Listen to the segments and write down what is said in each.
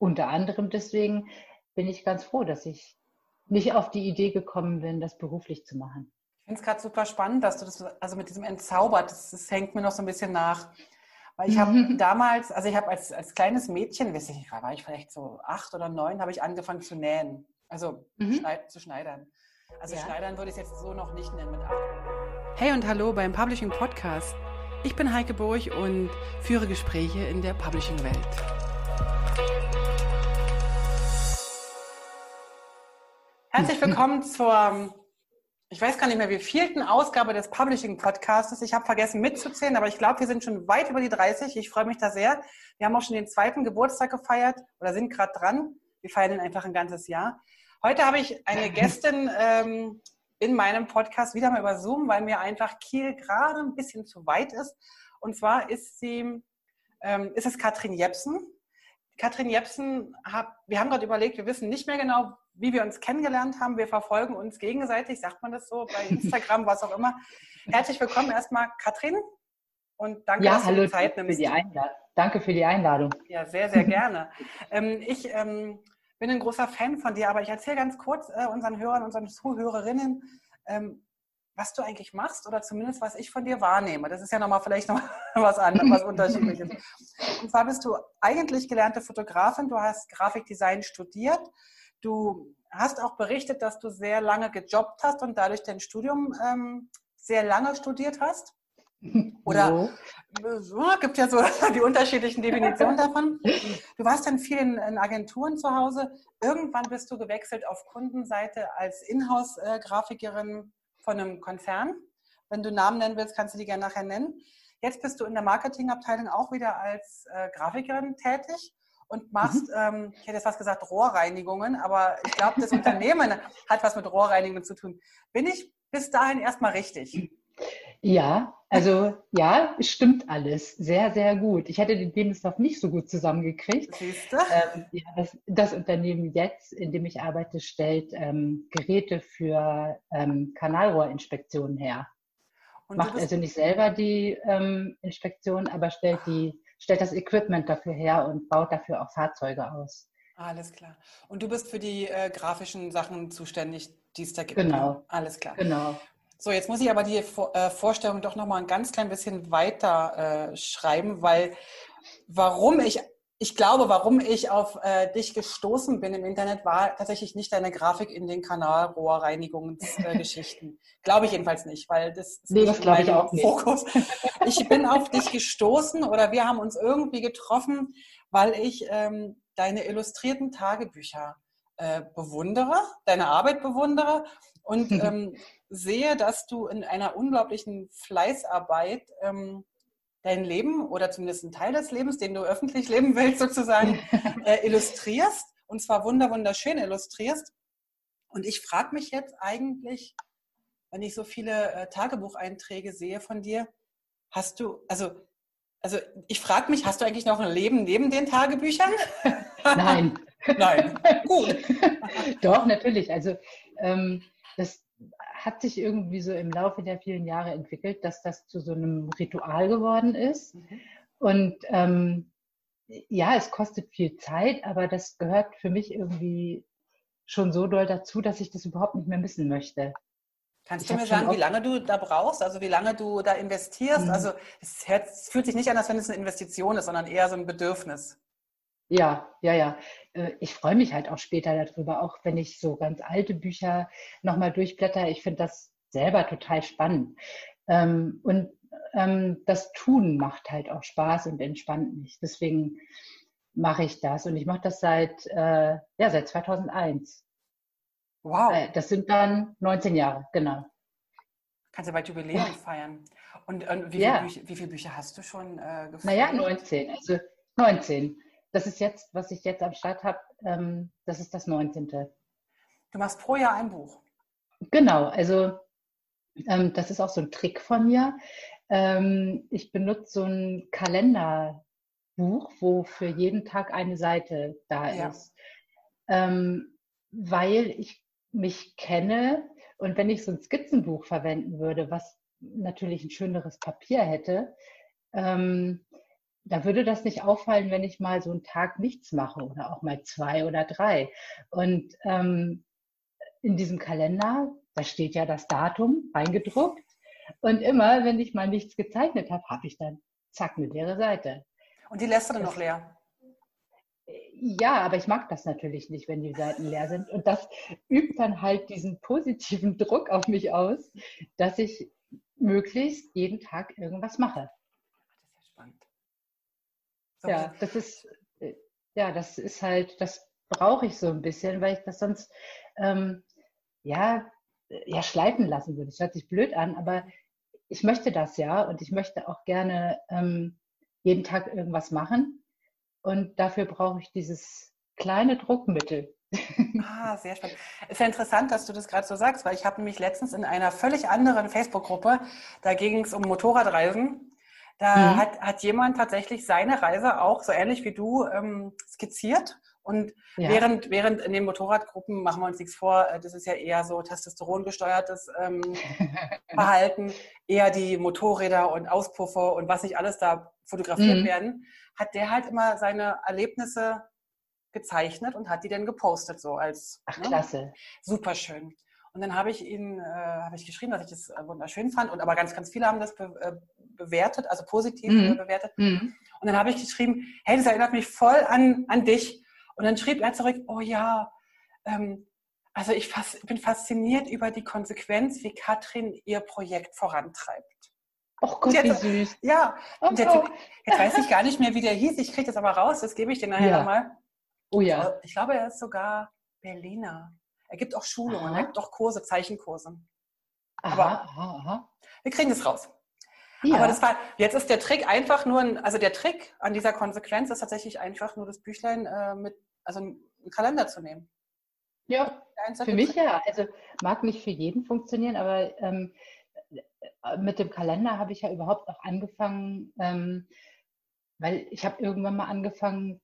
unter anderem deswegen bin ich ganz froh, dass ich nicht auf die Idee gekommen bin, das beruflich zu machen. Ich finde es gerade super spannend, dass du das, also mit diesem entzaubert, das, das hängt mir noch so ein bisschen nach. Weil ich habe damals, also ich habe als, als kleines Mädchen, weiß ich nicht, war ich vielleicht so acht oder neun, habe ich angefangen zu nähen. Also mhm. schneid, zu schneidern. Also ja. schneidern würde ich es jetzt so noch nicht nennen mit acht. Hey und hallo beim Publishing Podcast. Ich bin Heike Burg und führe Gespräche in der Publishing-Welt. Herzlich willkommen zur, ich weiß gar nicht mehr, wie vierten Ausgabe des Publishing Podcasts. Ich habe vergessen mitzuzählen, aber ich glaube, wir sind schon weit über die 30. Ich freue mich da sehr. Wir haben auch schon den zweiten Geburtstag gefeiert oder sind gerade dran. Wir feiern ihn einfach ein ganzes Jahr. Heute habe ich eine Gästin ähm, in meinem Podcast wieder mal über Zoom, weil mir einfach Kiel gerade ein bisschen zu weit ist. Und zwar ist sie, ähm, ist es Katrin Jepsen. Katrin Jepsen, hab, wir haben gerade überlegt, wir wissen nicht mehr genau, wie wir uns kennengelernt haben. Wir verfolgen uns gegenseitig, sagt man das so, bei Instagram, was auch immer. Herzlich willkommen erstmal, Katrin. Und danke, ja, dass hallo, du die Zeit nimmst. Für die Einladung. Danke für die Einladung. Ja, sehr, sehr gerne. ähm, ich ähm, bin ein großer Fan von dir, aber ich erzähle ganz kurz äh, unseren Hörern, unseren Zuhörerinnen, ähm, was du eigentlich machst oder zumindest was ich von dir wahrnehme. Das ist ja nochmal vielleicht noch was anderes, was unterschiedliches. Und zwar bist du eigentlich gelernte Fotografin, du hast Grafikdesign studiert, Du hast auch berichtet, dass du sehr lange gejobbt hast und dadurch dein Studium ähm, sehr lange studiert hast. Oder so, gibt ja so die unterschiedlichen Definitionen davon. Du warst dann viel in, in, Agenturen zu Hause. Irgendwann bist du gewechselt auf Kundenseite als Inhouse-Grafikerin von einem Konzern. Wenn du Namen nennen willst, kannst du die gerne nachher nennen. Jetzt bist du in der Marketingabteilung auch wieder als äh, Grafikerin tätig und machst, mhm. ähm, ich hätte jetzt fast gesagt Rohrreinigungen, aber ich glaube, das Unternehmen hat was mit Rohrreinigungen zu tun. Bin ich bis dahin erstmal richtig? Ja, also ja, stimmt alles. Sehr, sehr gut. Ich hätte den Lebenslauf nicht so gut zusammengekriegt. Siehst du? Ähm, ja, das, das, Unternehmen jetzt, in dem ich arbeite, stellt ähm, Geräte für ähm, Kanalrohrinspektionen her. Und Macht also nicht selber die ähm, Inspektion, aber stellt die stellt das Equipment dafür her und baut dafür auch Fahrzeuge aus. Alles klar. Und du bist für die äh, grafischen Sachen zuständig, die es da gibt. Genau. Alles klar. Genau. So, jetzt muss ich aber die äh, Vorstellung doch noch mal ein ganz klein bisschen weiter äh, schreiben, weil warum ich ich glaube, warum ich auf äh, dich gestoßen bin im Internet, war tatsächlich nicht deine Grafik in den Kanalrohrreinigungsgeschichten. Äh, glaube ich jedenfalls nicht, weil das ist nee, das glaube ich auch Fokus. Ich bin auf dich gestoßen oder wir haben uns irgendwie getroffen, weil ich ähm, deine illustrierten Tagebücher äh, bewundere, deine Arbeit bewundere und ähm, sehe, dass du in einer unglaublichen Fleißarbeit ähm, dein Leben oder zumindest einen Teil des Lebens, den du öffentlich leben willst, sozusagen, äh, illustrierst und zwar wunder wunderschön illustrierst. Und ich frage mich jetzt eigentlich, wenn ich so viele äh, Tagebucheinträge sehe von dir, hast du, also, also ich frage mich, hast du eigentlich noch ein Leben neben den Tagebüchern? Nein. Nein. Gut. Doch, natürlich. Also ähm, das, hat sich irgendwie so im Laufe der vielen Jahre entwickelt, dass das zu so einem Ritual geworden ist. Mhm. Und ähm, ja, es kostet viel Zeit, aber das gehört für mich irgendwie schon so doll dazu, dass ich das überhaupt nicht mehr missen möchte. Kannst ich du mir sagen, wie lange du da brauchst, also wie lange du da investierst? Mhm. Also es, es, fühlt sich nicht an, als wenn es eine Investition ist, sondern eher so ein Bedürfnis. Ja, ja, ja. Äh, ich freue mich halt auch später darüber, auch wenn ich so ganz alte Bücher nochmal durchblätter. Ich finde das selber total spannend. Ähm, und ähm, das Tun macht halt auch Spaß und entspannt mich. Deswegen mache ich das. Und ich mache das seit, äh, ja, seit 2001. Wow. Äh, das sind dann 19 Jahre, genau. Kannst du bald Jubiläum feiern. Und, und wie, ja. viele Bücher, wie, viele Bücher, hast du schon äh, gefeiert? Naja, 19. Also 19 das ist jetzt, was ich jetzt am Start habe, ähm, das ist das 19. Du machst pro Jahr ein Buch. Genau, also ähm, das ist auch so ein Trick von mir. Ähm, ich benutze so ein Kalenderbuch, wo für jeden Tag eine Seite da ja. ist. Ähm, weil ich mich kenne und wenn ich so ein Skizzenbuch verwenden würde, was natürlich ein schöneres Papier hätte, ähm, da würde das nicht auffallen, wenn ich mal so einen Tag nichts mache oder auch mal zwei oder drei. Und ähm, in diesem Kalender, da steht ja das Datum eingedruckt. Und immer, wenn ich mal nichts gezeichnet habe, habe ich dann zack eine leere Seite. Und die lässt du dann noch leer? Ja, aber ich mag das natürlich nicht, wenn die Seiten leer sind. Und das übt dann halt diesen positiven Druck auf mich aus, dass ich möglichst jeden Tag irgendwas mache. Das ist ja spannend. So. Ja, das ist, äh, ja, das ist halt, das brauche ich so ein bisschen, weil ich das sonst, ähm, ja, ja, schleifen lassen würde. Das hört sich blöd an, aber ich möchte das ja und ich möchte auch gerne ähm, jeden Tag irgendwas machen. Und dafür brauche ich dieses kleine Druckmittel. Ah, sehr spannend. Ist ja interessant, dass du das gerade so sagst, weil ich habe nämlich letztens in einer völlig anderen Facebook-Gruppe, da ging es um Motorradreisen. Da mhm. hat, hat jemand tatsächlich seine Reise auch so ähnlich wie du ähm, skizziert und ja. während, während in den Motorradgruppen machen wir uns nichts vor, äh, das ist ja eher so Testosteron gesteuertes ähm, Verhalten, eher die Motorräder und Auspuffer und was nicht alles da fotografiert mhm. werden, hat der halt immer seine Erlebnisse gezeichnet und hat die dann gepostet so als Ach, ne? klasse. Super schön. Und dann habe ich ihn, äh, habe ich geschrieben, dass ich das wunderschön fand und aber ganz, ganz viele haben das be äh, bewertet, also positiv mhm. bewertet. Mhm. Und dann habe ich geschrieben, hey, das erinnert mich voll an, an dich. Und dann schrieb er zurück, oh ja, ähm, also ich fas bin fasziniert über die Konsequenz, wie Katrin ihr Projekt vorantreibt. Oh Gott, wie süß. Ja, und jetzt, jetzt, weiß ich gar nicht mehr, wie der hieß. Ich kriege das aber raus, das gebe ich dir nachher ja. nochmal. Oh ja. Ich glaube, er ist sogar Berliner. Er gibt auch Schulungen, aha. er gibt auch Kurse, Zeichenkurse. Aha, aber aha, aha. wir kriegen das raus. Ja. Aber das war, jetzt ist der Trick einfach nur, ein, also der Trick an dieser Konsequenz ist tatsächlich einfach nur das Büchlein äh, mit also einen Kalender zu nehmen. Ja, für mich ja. Also mag nicht für jeden funktionieren, aber ähm, mit dem Kalender habe ich ja überhaupt auch angefangen, ähm, weil ich habe irgendwann mal angefangen,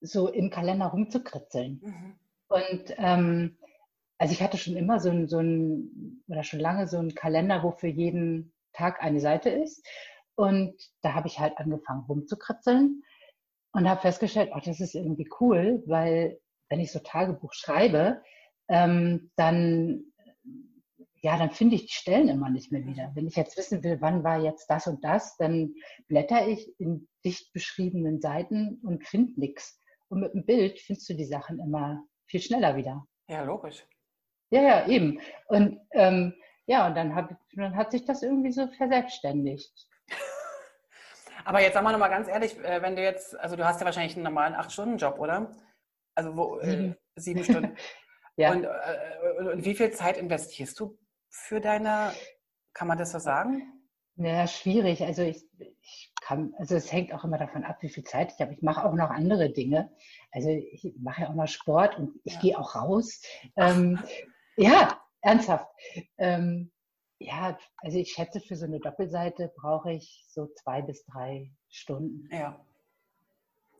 so im Kalender rumzukritzeln. Mhm. Und ähm, also ich hatte schon immer so ein, so ein, oder schon lange so einen Kalender, wo für jeden Tag eine Seite ist. Und da habe ich halt angefangen rumzukritzeln und habe festgestellt, oh, das ist irgendwie cool, weil wenn ich so Tagebuch schreibe, ähm, dann ja, dann finde ich die Stellen immer nicht mehr wieder. Wenn ich jetzt wissen will, wann war jetzt das und das, dann blätter ich in dicht beschriebenen Seiten und finde nichts. Und mit dem Bild findest du die Sachen immer viel schneller wieder. Ja, logisch. Ja, ja, eben. Und ähm, ja, und dann, hab, dann hat sich das irgendwie so verselbstständigt. Aber jetzt sagen wir nochmal ganz ehrlich, äh, wenn du jetzt, also du hast ja wahrscheinlich einen normalen 8-Stunden-Job, oder? Also wo, sieben. Äh, sieben Stunden. ja. Und, äh, und, wie viel Zeit investierst du für deine, kann man das so sagen? Ja, schwierig. Also ich, ich kann, also es hängt auch immer davon ab, wie viel Zeit ich habe. Ich mache auch noch andere Dinge. Also ich mache ja auch noch Sport und ich ja. gehe auch raus. Ähm, ja, ernsthaft. Ähm, ja, also ich schätze, für so eine Doppelseite brauche ich so zwei bis drei Stunden. Ja.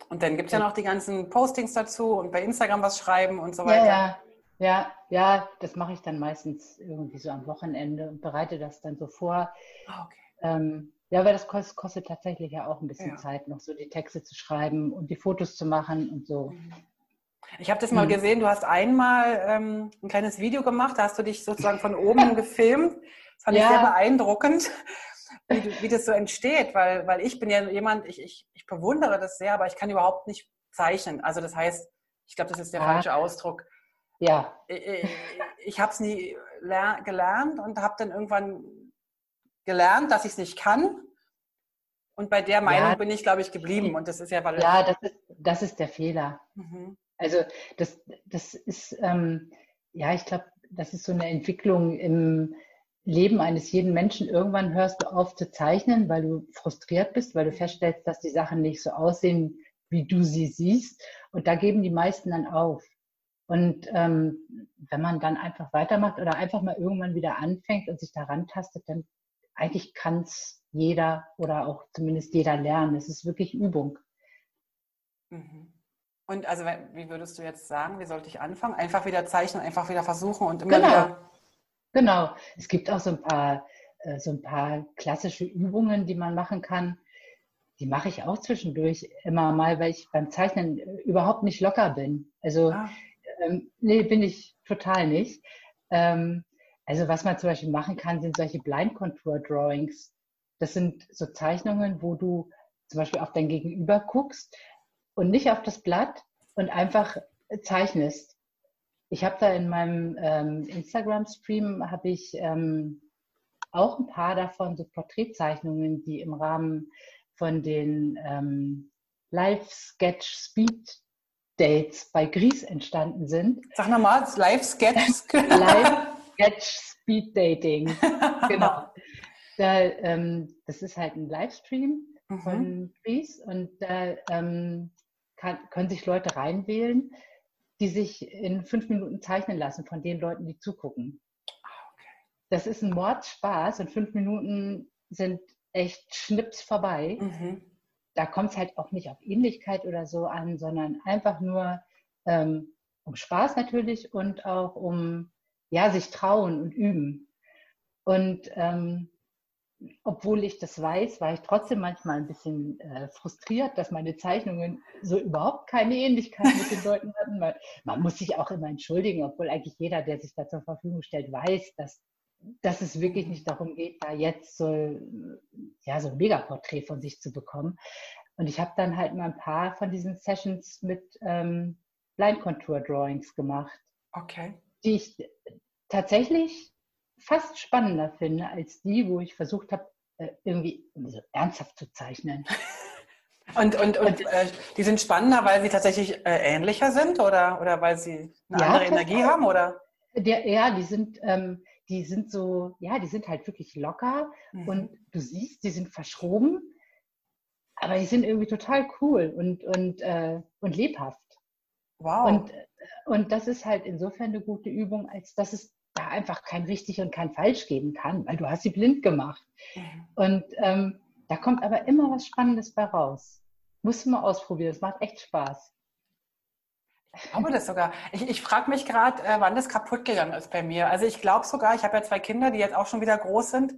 Und dann gibt es ja noch die ganzen Postings dazu und bei Instagram was schreiben und so weiter. Ja, ja, ja, ja das mache ich dann meistens irgendwie so am Wochenende und bereite das dann so vor. Ah, okay. Ähm, ja, weil das kostet, kostet, tatsächlich ja auch ein bisschen ja. Zeit, noch so die Texte zu schreiben und die Fotos zu machen und so. Mhm. Ich habe das mal mhm. gesehen, du hast einmal ähm, ein kleines Video gemacht, da hast du dich sozusagen von oben gefilmt. Das fand ja. ich sehr beeindruckend, wie, wie, das so entsteht, weil, weil ich bin ja jemand, ich, ich, ich bewundere das sehr, aber ich kann überhaupt nicht zeichnen. Also das heißt, ich glaube, das ist der ja. falsche Ausdruck. Ja. Ich, ich, ich habe es nie gelernt und habe dann irgendwann gelernt, dass ich es nicht kann. Und bei der Meinung ja. bin ich, glaube ich, geblieben. Und das ist ja, weil. Ja, das ist, das ist der Fehler. Mhm. Also das, das ist, ähm, ja, ich glaube, das ist so eine Entwicklung im Leben eines jeden Menschen. Irgendwann hörst du auf zu zeichnen, weil du frustriert bist, weil du feststellst, dass die Sachen nicht so aussehen, wie du sie siehst. Und da geben die meisten dann auf. Und ähm, wenn man dann einfach weitermacht oder einfach mal irgendwann wieder anfängt und sich daran tastet, dann eigentlich kann es jeder oder auch zumindest jeder lernen. Es ist wirklich Übung. Mhm. Und also, wie würdest du jetzt sagen, wie sollte ich anfangen? Einfach wieder zeichnen, einfach wieder versuchen und immer genau. wieder. Genau. Es gibt auch so ein paar, äh, so ein paar klassische Übungen, die man machen kann. die mache ich auch zwischendurch immer mal, weil ich beim Zeichnen überhaupt nicht locker bin. Also, ah. ähm, nee, bin ich total nicht. Ähm, also, was man zum Beispiel machen kann, sind solche Blind Contour Drawings. Das sind so Zeichnungen, wo du zum Beispiel auf dein Gegenüber guckst und nicht auf das Blatt und einfach zeichnest. Ich habe da in meinem ähm, Instagram-Stream habe ich ähm, auch ein paar davon, so Porträtzeichnungen, die im Rahmen von den ähm, Live-Sketch-Speed Dates bei Gries entstanden sind. Sag nochmal, Live-Sketch. Live-Sketch-Speed Dating. genau. Da, ähm, das ist halt ein Livestream mhm. von Gries und da ähm, kann, können sich Leute reinwählen, die sich in fünf Minuten zeichnen lassen von den Leuten, die zugucken. Ah, okay. Das ist ein Mordspaß und fünf Minuten sind echt schnips vorbei. Mhm. Da kommt es halt auch nicht auf Ähnlichkeit oder so an, sondern einfach nur ähm, um Spaß natürlich und auch um ja, sich trauen und üben. Und ähm, obwohl ich das weiß, war ich trotzdem manchmal ein bisschen äh, frustriert, dass meine Zeichnungen so überhaupt keine Ähnlichkeit mit den Leuten hatten. Man, man, muss sich auch immer entschuldigen, obwohl eigentlich jeder, der sich da zur Verfügung stellt, weiß, dass, dass es wirklich nicht darum geht, da jetzt so, ja, so ein Megaporträt von sich zu bekommen. Und ich habe dann halt mal ein paar von diesen Sessions mit ähm, Blind Contour Drawings gemacht. Okay. Die ich tatsächlich fast spannender finde als die, wo ich versucht habe, äh, irgendwie so ernsthaft zu zeichnen. Und, und, und äh, die sind spannender, weil sie tatsächlich äh, ähnlicher sind oder, oder weil sie eine ja, andere Energie haben? Oder? Der, ja, die sind, ähm, die sind so, ja, die sind halt wirklich locker mhm. und du siehst, die sind verschroben, aber die sind irgendwie total cool und, und, äh, und lebhaft. Wow. Und, äh, und das ist halt insofern eine gute Übung, als dass es da einfach kein richtig und kein falsch geben kann, weil du hast sie blind gemacht. Mhm. Und ähm, da kommt aber immer was Spannendes bei raus. Musst du mal ausprobieren, es macht echt Spaß. Ich glaube das sogar. Ich, ich frage mich gerade, äh, wann das kaputt gegangen ist bei mir. Also ich glaube sogar, ich habe ja zwei Kinder, die jetzt auch schon wieder groß sind.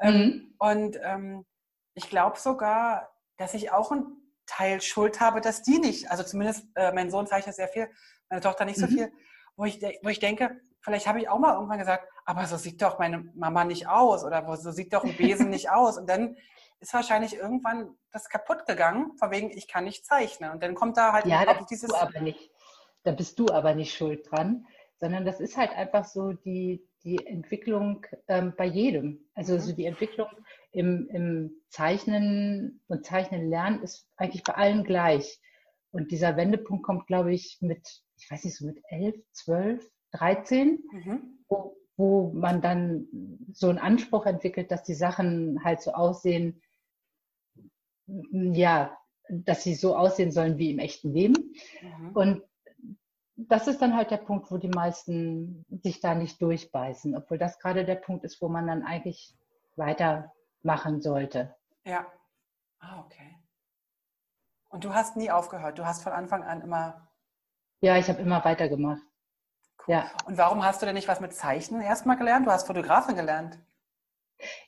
Ähm, mhm. Und ähm, ich glaube sogar, dass ich auch einen Teil Schuld habe, dass die nicht, also zumindest äh, mein Sohn zeichnet sehr viel, meine Tochter nicht so mhm. viel, wo ich, wo ich denke, vielleicht habe ich auch mal irgendwann gesagt, aber so sieht doch meine Mama nicht aus oder so sieht doch ein Besen nicht aus. Und dann ist wahrscheinlich irgendwann das kaputt gegangen, von wegen, ich kann nicht zeichnen. Und dann kommt da halt ja, da dieses. Du aber nicht, da bist du aber nicht schuld dran, sondern das ist halt einfach so die, die Entwicklung ähm, bei jedem. Also mhm. so die Entwicklung im, im Zeichnen und Zeichnen lernen ist eigentlich bei allen gleich. Und dieser Wendepunkt kommt, glaube ich, mit, ich weiß nicht, so mit elf, zwölf, 13, mhm. wo, wo man dann so einen Anspruch entwickelt, dass die Sachen halt so aussehen, ja, dass sie so aussehen sollen wie im echten Leben. Mhm. Und das ist dann halt der Punkt, wo die meisten sich da nicht durchbeißen, obwohl das gerade der Punkt ist, wo man dann eigentlich weitermachen sollte. Ja. Ah, okay. Und du hast nie aufgehört. Du hast von Anfang an immer. Ja, ich habe immer weitergemacht. Cool. Ja. Und warum hast du denn nicht was mit Zeichnen erstmal gelernt? Du hast Fotografin gelernt.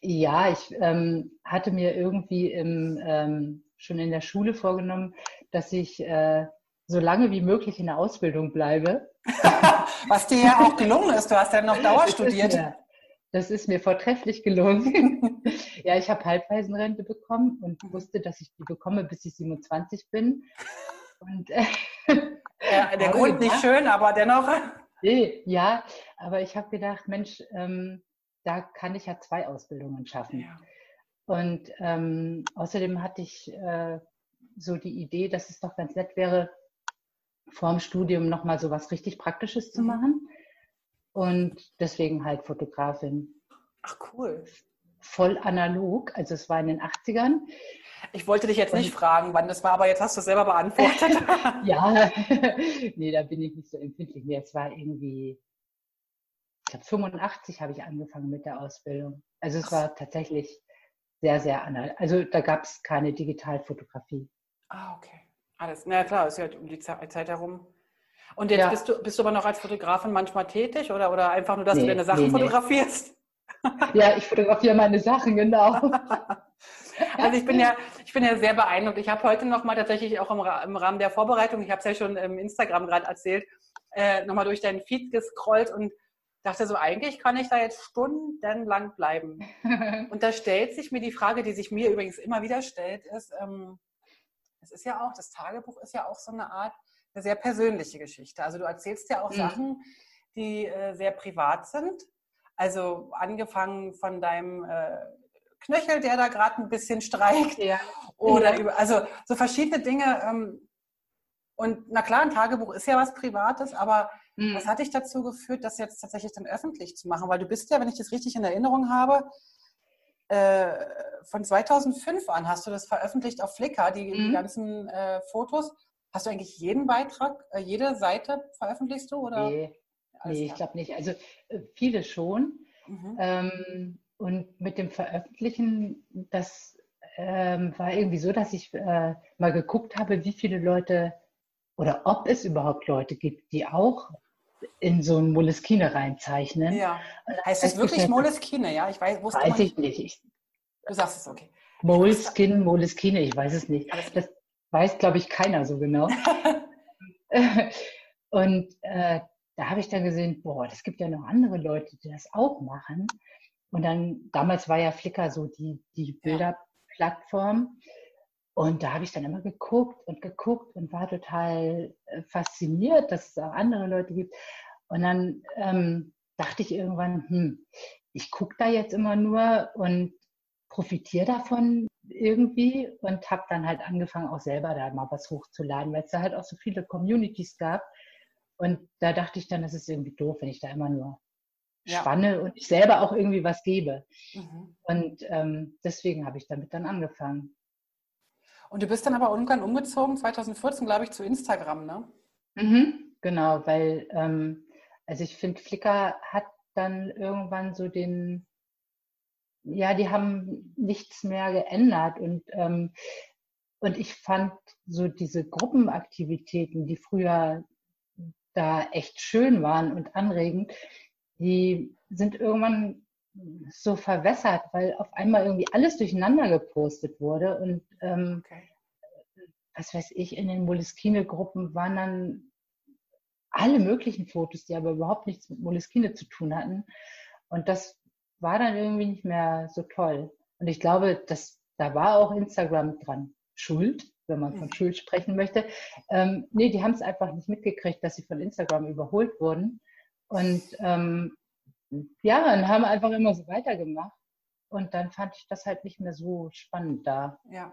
Ja, ich ähm, hatte mir irgendwie im, ähm, schon in der Schule vorgenommen, dass ich äh, so lange wie möglich in der Ausbildung bleibe. was dir ja auch gelungen ist. Du hast ja noch Dauer studiert. Das ist mir, vortrefflich gelungen. ja, ich habe Halbwaisenrente bekommen und wusste, dass ich die bekomme, bis ich 27 bin. Und, äh, ja, der Grund nicht schön, aber dennoch. Nee, ja, aber ich habe gedacht, Mensch, ähm, da kann ich ja zwei Ausbildungen schaffen. Ja. Und ähm, außerdem hatte ich äh, so die Idee, dass es doch ganz nett wäre, vorm Studium nochmal so was richtig Praktisches zu mhm. machen. Und deswegen halt Fotografin. Ach cool. Voll analog, also es war in den 80ern. Ich wollte dich jetzt nicht fragen, wann das war, aber jetzt hast du es selber beantwortet. ja, nee, da bin ich nicht so empfindlich. Nee, es war irgendwie, ich glaube 85 habe ich angefangen mit der Ausbildung. Also es war tatsächlich sehr, sehr analog. Also da gab es keine Digitalfotografie. Ah, okay. Alles. Na klar, ist ja um die Zeit herum. Und jetzt ja. bist, du, bist du aber noch als Fotografin manchmal tätig oder, oder einfach nur, dass nee, du deine Sachen nee, fotografierst? Ja, ich fotografiere meine Sachen, genau. Also ich bin ja, ich bin ja sehr beeindruckt. Ich habe heute nochmal tatsächlich auch im, im, Rahmen der Vorbereitung, ich habe es ja schon im Instagram gerade erzählt, äh, nochmal durch deinen Feed gescrollt und dachte so, eigentlich kann ich da jetzt stundenlang bleiben. und da stellt sich mir die Frage, die sich mir übrigens immer wieder stellt, ist, ähm, es ist ja auch, das Tagebuch ist ja auch so eine Art, eine sehr persönliche Geschichte. Also du erzählst ja auch mhm. Sachen, die äh, sehr privat sind. Also angefangen von deinem äh, Knöchel, der da gerade ein bisschen streikt. Ja. Oder über, also so verschiedene Dinge. Ähm, und na klar, ein Tagebuch ist ja was Privates, aber mhm. was hat dich dazu geführt, das jetzt tatsächlich dann öffentlich zu machen? Weil du bist ja, wenn ich das richtig in Erinnerung habe, äh, von 2005 an hast du das veröffentlicht auf Flickr, die, mhm. die ganzen äh, Fotos. Hast du eigentlich jeden Beitrag, äh, jede Seite veröffentlichst du? Oder? Nee, nee ich glaube nicht. Also äh, viele schon. Mhm. Ähm, und mit dem Veröffentlichen, das ähm, war irgendwie so, dass ich äh, mal geguckt habe, wie viele Leute oder ob es überhaupt Leute gibt, die auch in so ein Moleskine reinzeichnen. Ja. Heißt das wirklich Moleskine? Ja, ich weiß, wusste weiß ich nicht. Ich, du sagst es, okay. Moleskin, Moleskine, ich weiß es nicht. Das weiß, glaube ich, keiner so genau. und äh, da habe ich dann gesehen, boah, das gibt ja noch andere Leute, die das auch machen. Und dann, damals war ja Flickr so die, die Bilderplattform. Und da habe ich dann immer geguckt und geguckt und war total äh, fasziniert, dass es auch andere Leute gibt. Und dann ähm, dachte ich irgendwann, hm, ich gucke da jetzt immer nur und profitiere davon irgendwie und habe dann halt angefangen, auch selber da mal was hochzuladen, weil es da halt auch so viele Communities gab. Und da dachte ich dann, das ist irgendwie doof, wenn ich da immer nur ja. spanne und ich selber auch irgendwie was gebe. Mhm. Und ähm, deswegen habe ich damit dann angefangen. Und du bist dann aber irgendwann umgezogen, 2014, glaube ich, zu Instagram, ne? Mhm, genau, weil, ähm, also ich finde, Flickr hat dann irgendwann so den, ja, die haben nichts mehr geändert und, ähm, und ich fand so diese Gruppenaktivitäten, die früher da echt schön waren und anregend, die sind irgendwann so verwässert, weil auf einmal irgendwie alles durcheinander gepostet wurde und ähm, okay. was weiß ich, in den Moleskine-Gruppen waren dann alle möglichen Fotos, die aber überhaupt nichts mit Moleskine zu tun hatten. Und das war dann irgendwie nicht mehr so toll. Und ich glaube, dass da war auch Instagram dran schuld, wenn man von mhm. Schuld sprechen möchte. Ähm, nee, die haben es einfach nicht mitgekriegt, dass sie von Instagram überholt wurden. Und ähm, ja, dann haben einfach immer so weitergemacht. Und dann fand ich das halt nicht mehr so spannend da. Ja.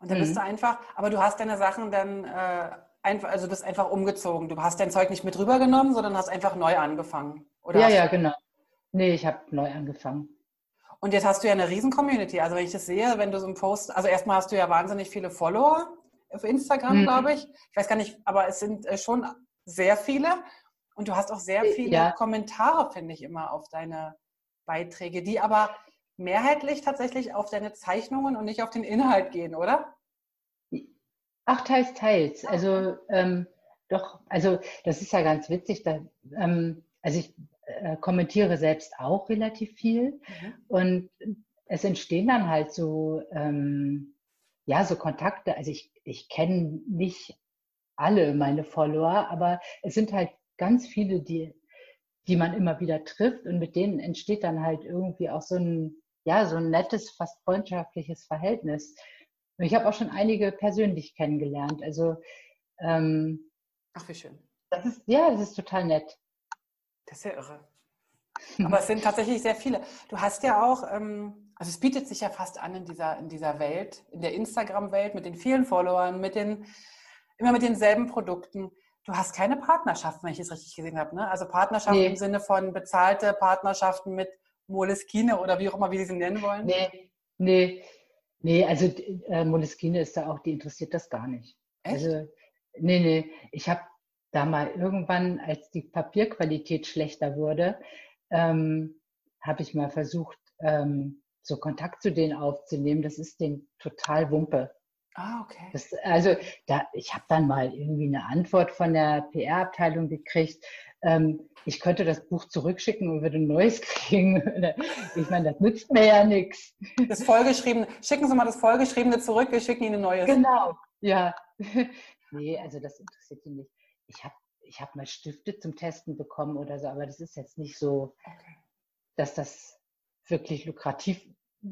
Und dann mhm. bist du einfach, aber du hast deine Sachen dann äh, einfach, also bist einfach umgezogen. Du hast dein Zeug nicht mit rübergenommen, sondern hast einfach neu angefangen. Oder ja, ja, genau. Nee, ich habe neu angefangen. Und jetzt hast du ja eine riesen Community. Also wenn ich das sehe, wenn du so ein Post, also erstmal hast du ja wahnsinnig viele Follower auf Instagram, mhm. glaube ich. Ich weiß gar nicht, aber es sind äh, schon sehr viele. Und du hast auch sehr äh, viele ja. Kommentare, finde ich, immer auf deine Beiträge, die aber mehrheitlich tatsächlich auf deine Zeichnungen und nicht auf den Inhalt gehen, oder? Ach, teils, teils. Also ähm, doch, also das ist ja ganz witzig. Da, ähm, also ich äh, kommentiere selbst auch relativ viel mhm. und es entstehen dann halt so ähm, ja so Kontakte. Also ich ich kenne nicht alle meine Follower, aber es sind halt ganz viele, die, die man immer wieder trifft und mit denen entsteht dann halt irgendwie auch so ein, ja, so ein nettes, fast freundschaftliches Verhältnis. Und ich habe auch schon einige persönlich kennengelernt. Also ähm, Ach, wie schön. Das ist, ja, das ist total nett. Das ist ja irre. Aber es sind tatsächlich sehr viele. Du hast ja auch, ähm, also es bietet sich ja fast an in dieser, in dieser Welt, in der Instagram-Welt mit den vielen Followern, mit den, immer mit denselben Produkten. Du hast keine Partnerschaft, wenn ich es richtig gesehen habe. Ne? Also Partnerschaften nee. im Sinne von bezahlte Partnerschaften mit Moleskine oder wie auch immer, wie Sie sie nennen wollen? Nee, nee, nee also äh, Moleskine ist da auch, die interessiert das gar nicht. Echt? Also, nee, nee, ich habe da mal irgendwann, als die Papierqualität schlechter wurde, ähm, habe ich mal versucht, ähm, so Kontakt zu denen aufzunehmen. Das ist denen total Wumpe. Ah, okay. Das, also da, ich habe dann mal irgendwie eine Antwort von der PR-Abteilung gekriegt, ähm, ich könnte das Buch zurückschicken und würde ein neues kriegen. Ich meine, das nützt mir ja nichts. Das vollgeschriebene, schicken Sie mal das vollgeschriebene zurück, wir schicken Ihnen ein neues. Genau, ja. Nee, also das interessiert ihn nicht. Ich habe ich hab mal Stifte zum Testen bekommen oder so, aber das ist jetzt nicht so, dass das wirklich lukrativ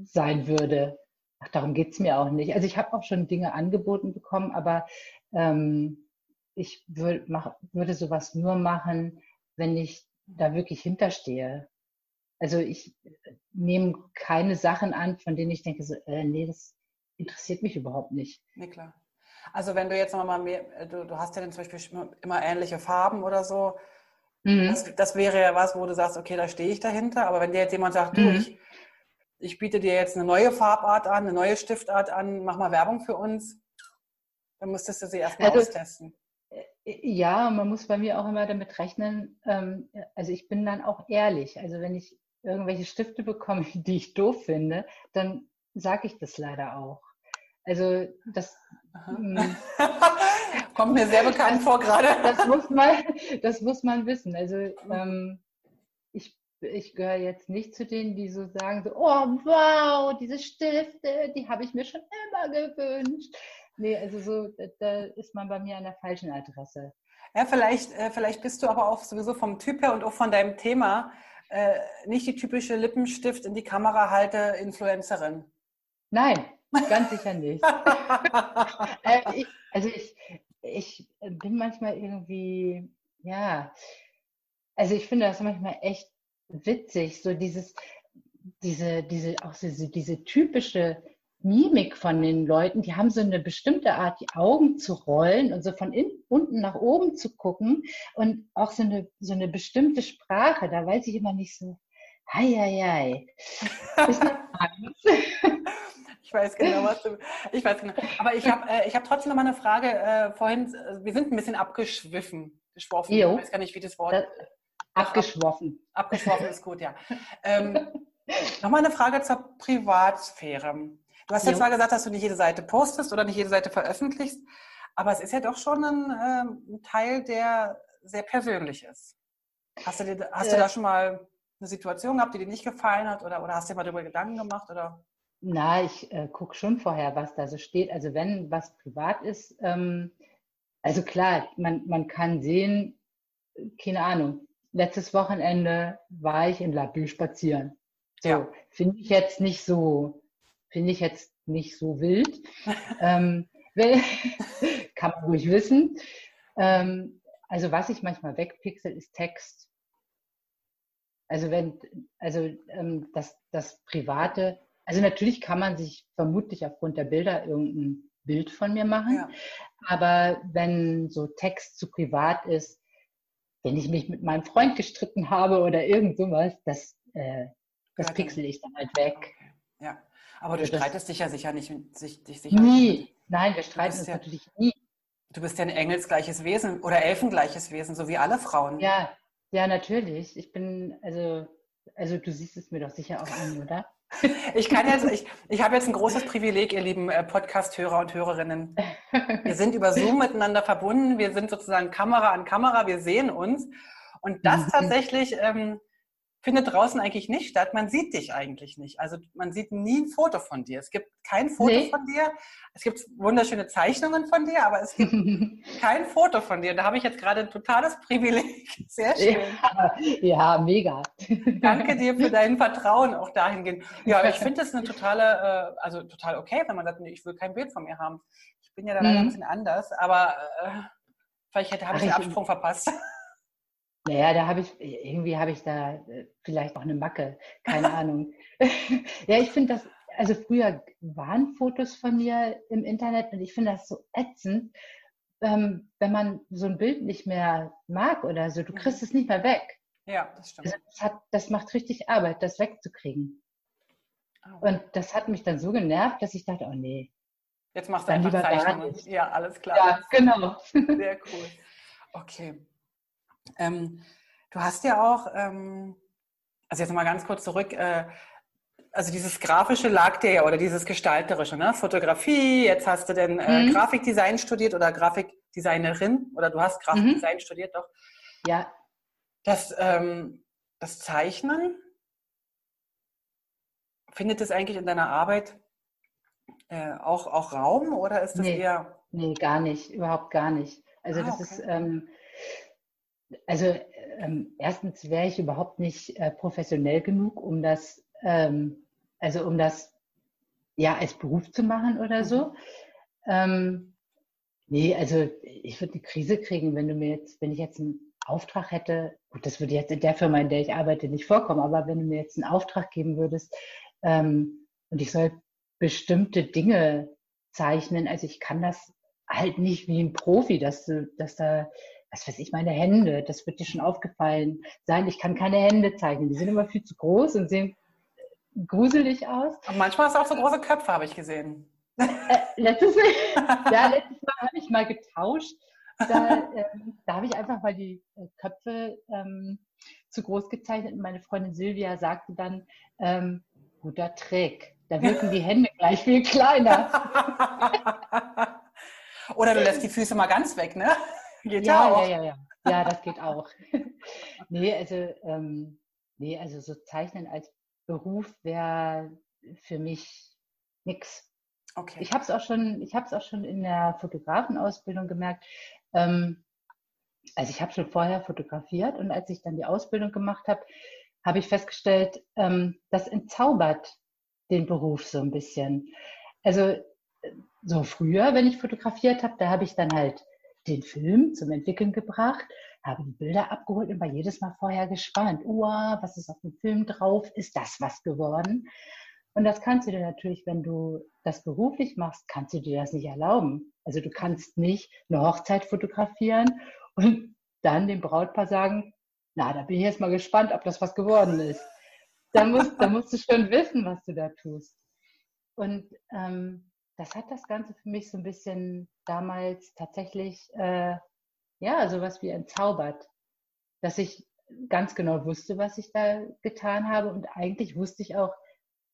sein würde. Ach, darum geht es mir auch nicht. Also ich habe auch schon Dinge angeboten bekommen, aber ähm, ich würd, mach, würde sowas nur machen, wenn ich da wirklich hinterstehe. Also ich nehme keine Sachen an, von denen ich denke, so, äh, nee, das interessiert mich überhaupt nicht. Nee, klar. Also wenn du jetzt nochmal mehr, äh, du, du hast ja dann zum Beispiel immer ähnliche Farben oder so, mhm. das, das, wäre ja was, wo du sagst, okay, da stehe ich dahinter. Aber wenn dir jetzt jemand sagt, mhm. du, ich, ich biete dir jetzt eine neue Farbart an, eine neue Stiftart an, mach mal Werbung für uns, dann müsstest du sie erstmal also, austesten. Ja, man muss bei mir auch immer damit rechnen, ähm, also ich bin dann auch ehrlich. Also wenn ich irgendwelche Stifte bekomme, die ich doof finde, dann sage ich das leider auch. Also das hm. kommt mir sehr bekannt vor gerade. Das muss man, das muss man wissen. Also ähm, ich, ich gehöre jetzt nicht zu denen, die so sagen, so, oh wow, diese Stifte, die habe ich mir schon immer gewünscht. Nee, also so, da ist man bei mir an der falschen Adresse. Ja, vielleicht, äh, vielleicht bist du aber auch sowieso vom Typ her und auch von deinem Thema äh, nicht die typische Lippenstift in die Kamera halte Influencerin. Nein, ganz sicher nicht. äh, ich, also ich, ich bin manchmal irgendwie, ja, also ich finde das manchmal echt witzig, so dieses, diese, diese, auch diese, diese typische Mimik von den Leuten, die haben so eine bestimmte Art, die Augen zu rollen und so von in, unten nach oben zu gucken und auch so eine, so eine bestimmte Sprache. Da weiß ich immer nicht so, hei, hei, hei. ich weiß genau, was du. Ich weiß genau. Aber ich habe äh, hab trotzdem noch mal eine Frage. Äh, vorhin, äh, wir sind ein bisschen abgeschwiffen. Geschworfen. Jo. Ich weiß gar nicht, wie das Wort. Das, abgeschworfen. Abgeschworfen ist gut, ja. Ähm, Nochmal eine Frage zur Privatsphäre. Du hast ja zwar gesagt, dass du nicht jede Seite postest oder nicht jede Seite veröffentlichst, aber es ist ja doch schon ein, äh, ein Teil, der sehr persönlich ist. Hast, du, dir, hast äh, du da schon mal eine Situation gehabt, die dir nicht gefallen hat oder, oder hast du dir mal darüber Gedanken gemacht? Oder? Na, ich äh, gucke schon vorher, was da so steht. Also wenn was privat ist, ähm, also klar, man, man kann sehen, keine Ahnung, letztes Wochenende war ich in Labü spazieren. So, ja. finde ich jetzt nicht so Finde ich jetzt nicht so wild. ähm, kann man ruhig wissen. Ähm, also was ich manchmal wegpixel, ist Text. Also wenn, also ähm, das, das Private, also natürlich kann man sich vermutlich aufgrund der Bilder irgendein Bild von mir machen, ja. aber wenn so Text zu privat ist, wenn ich mich mit meinem Freund gestritten habe oder irgend sowas, das, äh, das pixel ich dann halt weg. Okay. Ja. Aber du streitest dich ja sicher nicht sich, dich sicher Nie. Nicht. Nein, wir streiten uns ja, natürlich nie. Du bist ja ein engelsgleiches Wesen oder elfengleiches Wesen, so wie alle Frauen. Ja, ja, natürlich. Ich bin, also, also du siehst es mir doch sicher auch an, oder? Ich kann jetzt, ich, ich habe jetzt ein großes Privileg, ihr lieben äh, Podcast-Hörer und Hörerinnen. Wir sind über Zoom miteinander verbunden. Wir sind sozusagen Kamera an Kamera. Wir sehen uns. Und das mhm. tatsächlich ähm, findet draußen eigentlich nicht statt. Man sieht dich eigentlich nicht. Also man sieht nie ein Foto von dir. Es gibt kein Foto nee. von dir. Es gibt wunderschöne Zeichnungen von dir, aber es gibt kein Foto von dir. Da habe ich jetzt gerade ein totales Privileg. Sehr schön. Ja, ja mega. Danke dir für dein Vertrauen auch dahingehend. Ja, ich finde das eine totale, äh, also total okay, wenn man sagt, nee, ich will kein Bild von mir haben. Ich bin ja da leider mhm. ein bisschen anders, aber äh, vielleicht hätte, habe ich den Absprung verpasst. Naja, da habe ich, irgendwie habe ich da äh, vielleicht auch eine Macke, keine Ahnung. ja, ich finde das, also früher waren Fotos von mir im Internet und ich finde das so ätzend, ähm, wenn man so ein Bild nicht mehr mag oder so, du mhm. kriegst es nicht mehr weg. Ja, das stimmt. Also das, hat, das macht richtig Arbeit, das wegzukriegen. Oh. Und das hat mich dann so genervt, dass ich dachte, oh nee. Jetzt machst du einfach Zeichnungen. Ja, alles klar. Ja, genau. Sehr cool. Okay. Ähm, du hast ja auch, ähm, also jetzt mal ganz kurz zurück, äh, also dieses Grafische lag dir ja oder dieses Gestalterische, ne? Fotografie, jetzt hast du denn äh, mhm. Grafikdesign studiert oder Grafikdesignerin oder du hast Grafikdesign mhm. studiert doch. Ja. Das, ähm, das Zeichnen, findet es eigentlich in deiner Arbeit äh, auch, auch Raum oder ist das nee, eher. Nee, gar nicht, überhaupt gar nicht. Also ah, das okay. ist, ähm, also ähm, erstens wäre ich überhaupt nicht äh, professionell genug, um das, ähm, also um das ja als Beruf zu machen oder so. Mhm. Ähm, nee, also ich würde eine Krise kriegen, wenn du mir jetzt, wenn ich jetzt einen Auftrag hätte, gut, das würde jetzt in der Firma, in der ich arbeite, nicht vorkommen, aber wenn du mir jetzt einen Auftrag geben würdest ähm, und ich soll bestimmte Dinge zeichnen, also ich kann das halt nicht wie ein Profi, dass du, dass da was weiß ich, meine Hände, das wird dir schon aufgefallen sein. Ich kann keine Hände zeichnen. Die sind immer viel zu groß und sehen gruselig aus. Und manchmal hast du auch so große Köpfe, habe ich gesehen. Äh, letztes, ja, letztes Mal habe ich mal getauscht. Da, ähm, da habe ich einfach mal die äh, Köpfe ähm, zu groß gezeichnet und meine Freundin Silvia sagte dann, ähm, guter Trick. Da wirken die Hände gleich viel kleiner. Oder du lässt die Füße mal ganz weg, ne? Geht ja, ja auch. Ja, ja, ja. Ja, das geht auch. nee, also, ähm, nee, also so Zeichnen als Beruf wäre für mich nichts. Okay. Ich habe es auch schon, ich habe es auch schon in der Fotografenausbildung gemerkt. Ähm, also ich habe schon vorher fotografiert und als ich dann die Ausbildung gemacht habe, habe ich festgestellt, ähm, das entzaubert den Beruf so ein bisschen. Also so früher, wenn ich fotografiert habe, da habe ich dann halt den Film zum Entwickeln gebracht, habe die Bilder abgeholt und war jedes Mal vorher gespannt. Oh, was ist auf dem Film drauf? Ist das was geworden? Und das kannst du dir natürlich, wenn du das beruflich machst, kannst du dir das nicht erlauben. Also du kannst nicht eine Hochzeit fotografieren und dann dem Brautpaar sagen, na, da bin ich jetzt mal gespannt, ob das was geworden ist. Da musst, da musst du schon wissen, was du da tust. Und ähm, das hat das Ganze für mich so ein bisschen damals tatsächlich, äh, ja, sowas wie entzaubert, dass ich ganz genau wusste, was ich da getan habe und eigentlich wusste ich auch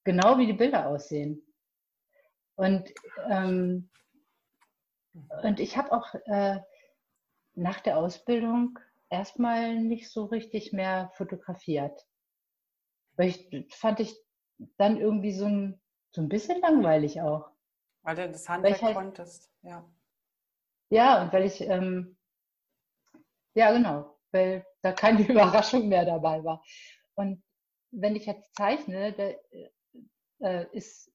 genau, wie die Bilder aussehen. Und, ähm, und ich habe auch äh, nach der Ausbildung erstmal nicht so richtig mehr fotografiert. Weil ich fand ich dann irgendwie so ein, so ein bisschen langweilig auch. Weil du das Handwerk halt, konntest, ja. Ja, und weil ich, ähm, ja genau, weil da keine Überraschung mehr dabei war. Und wenn ich jetzt zeichne, da, äh, ist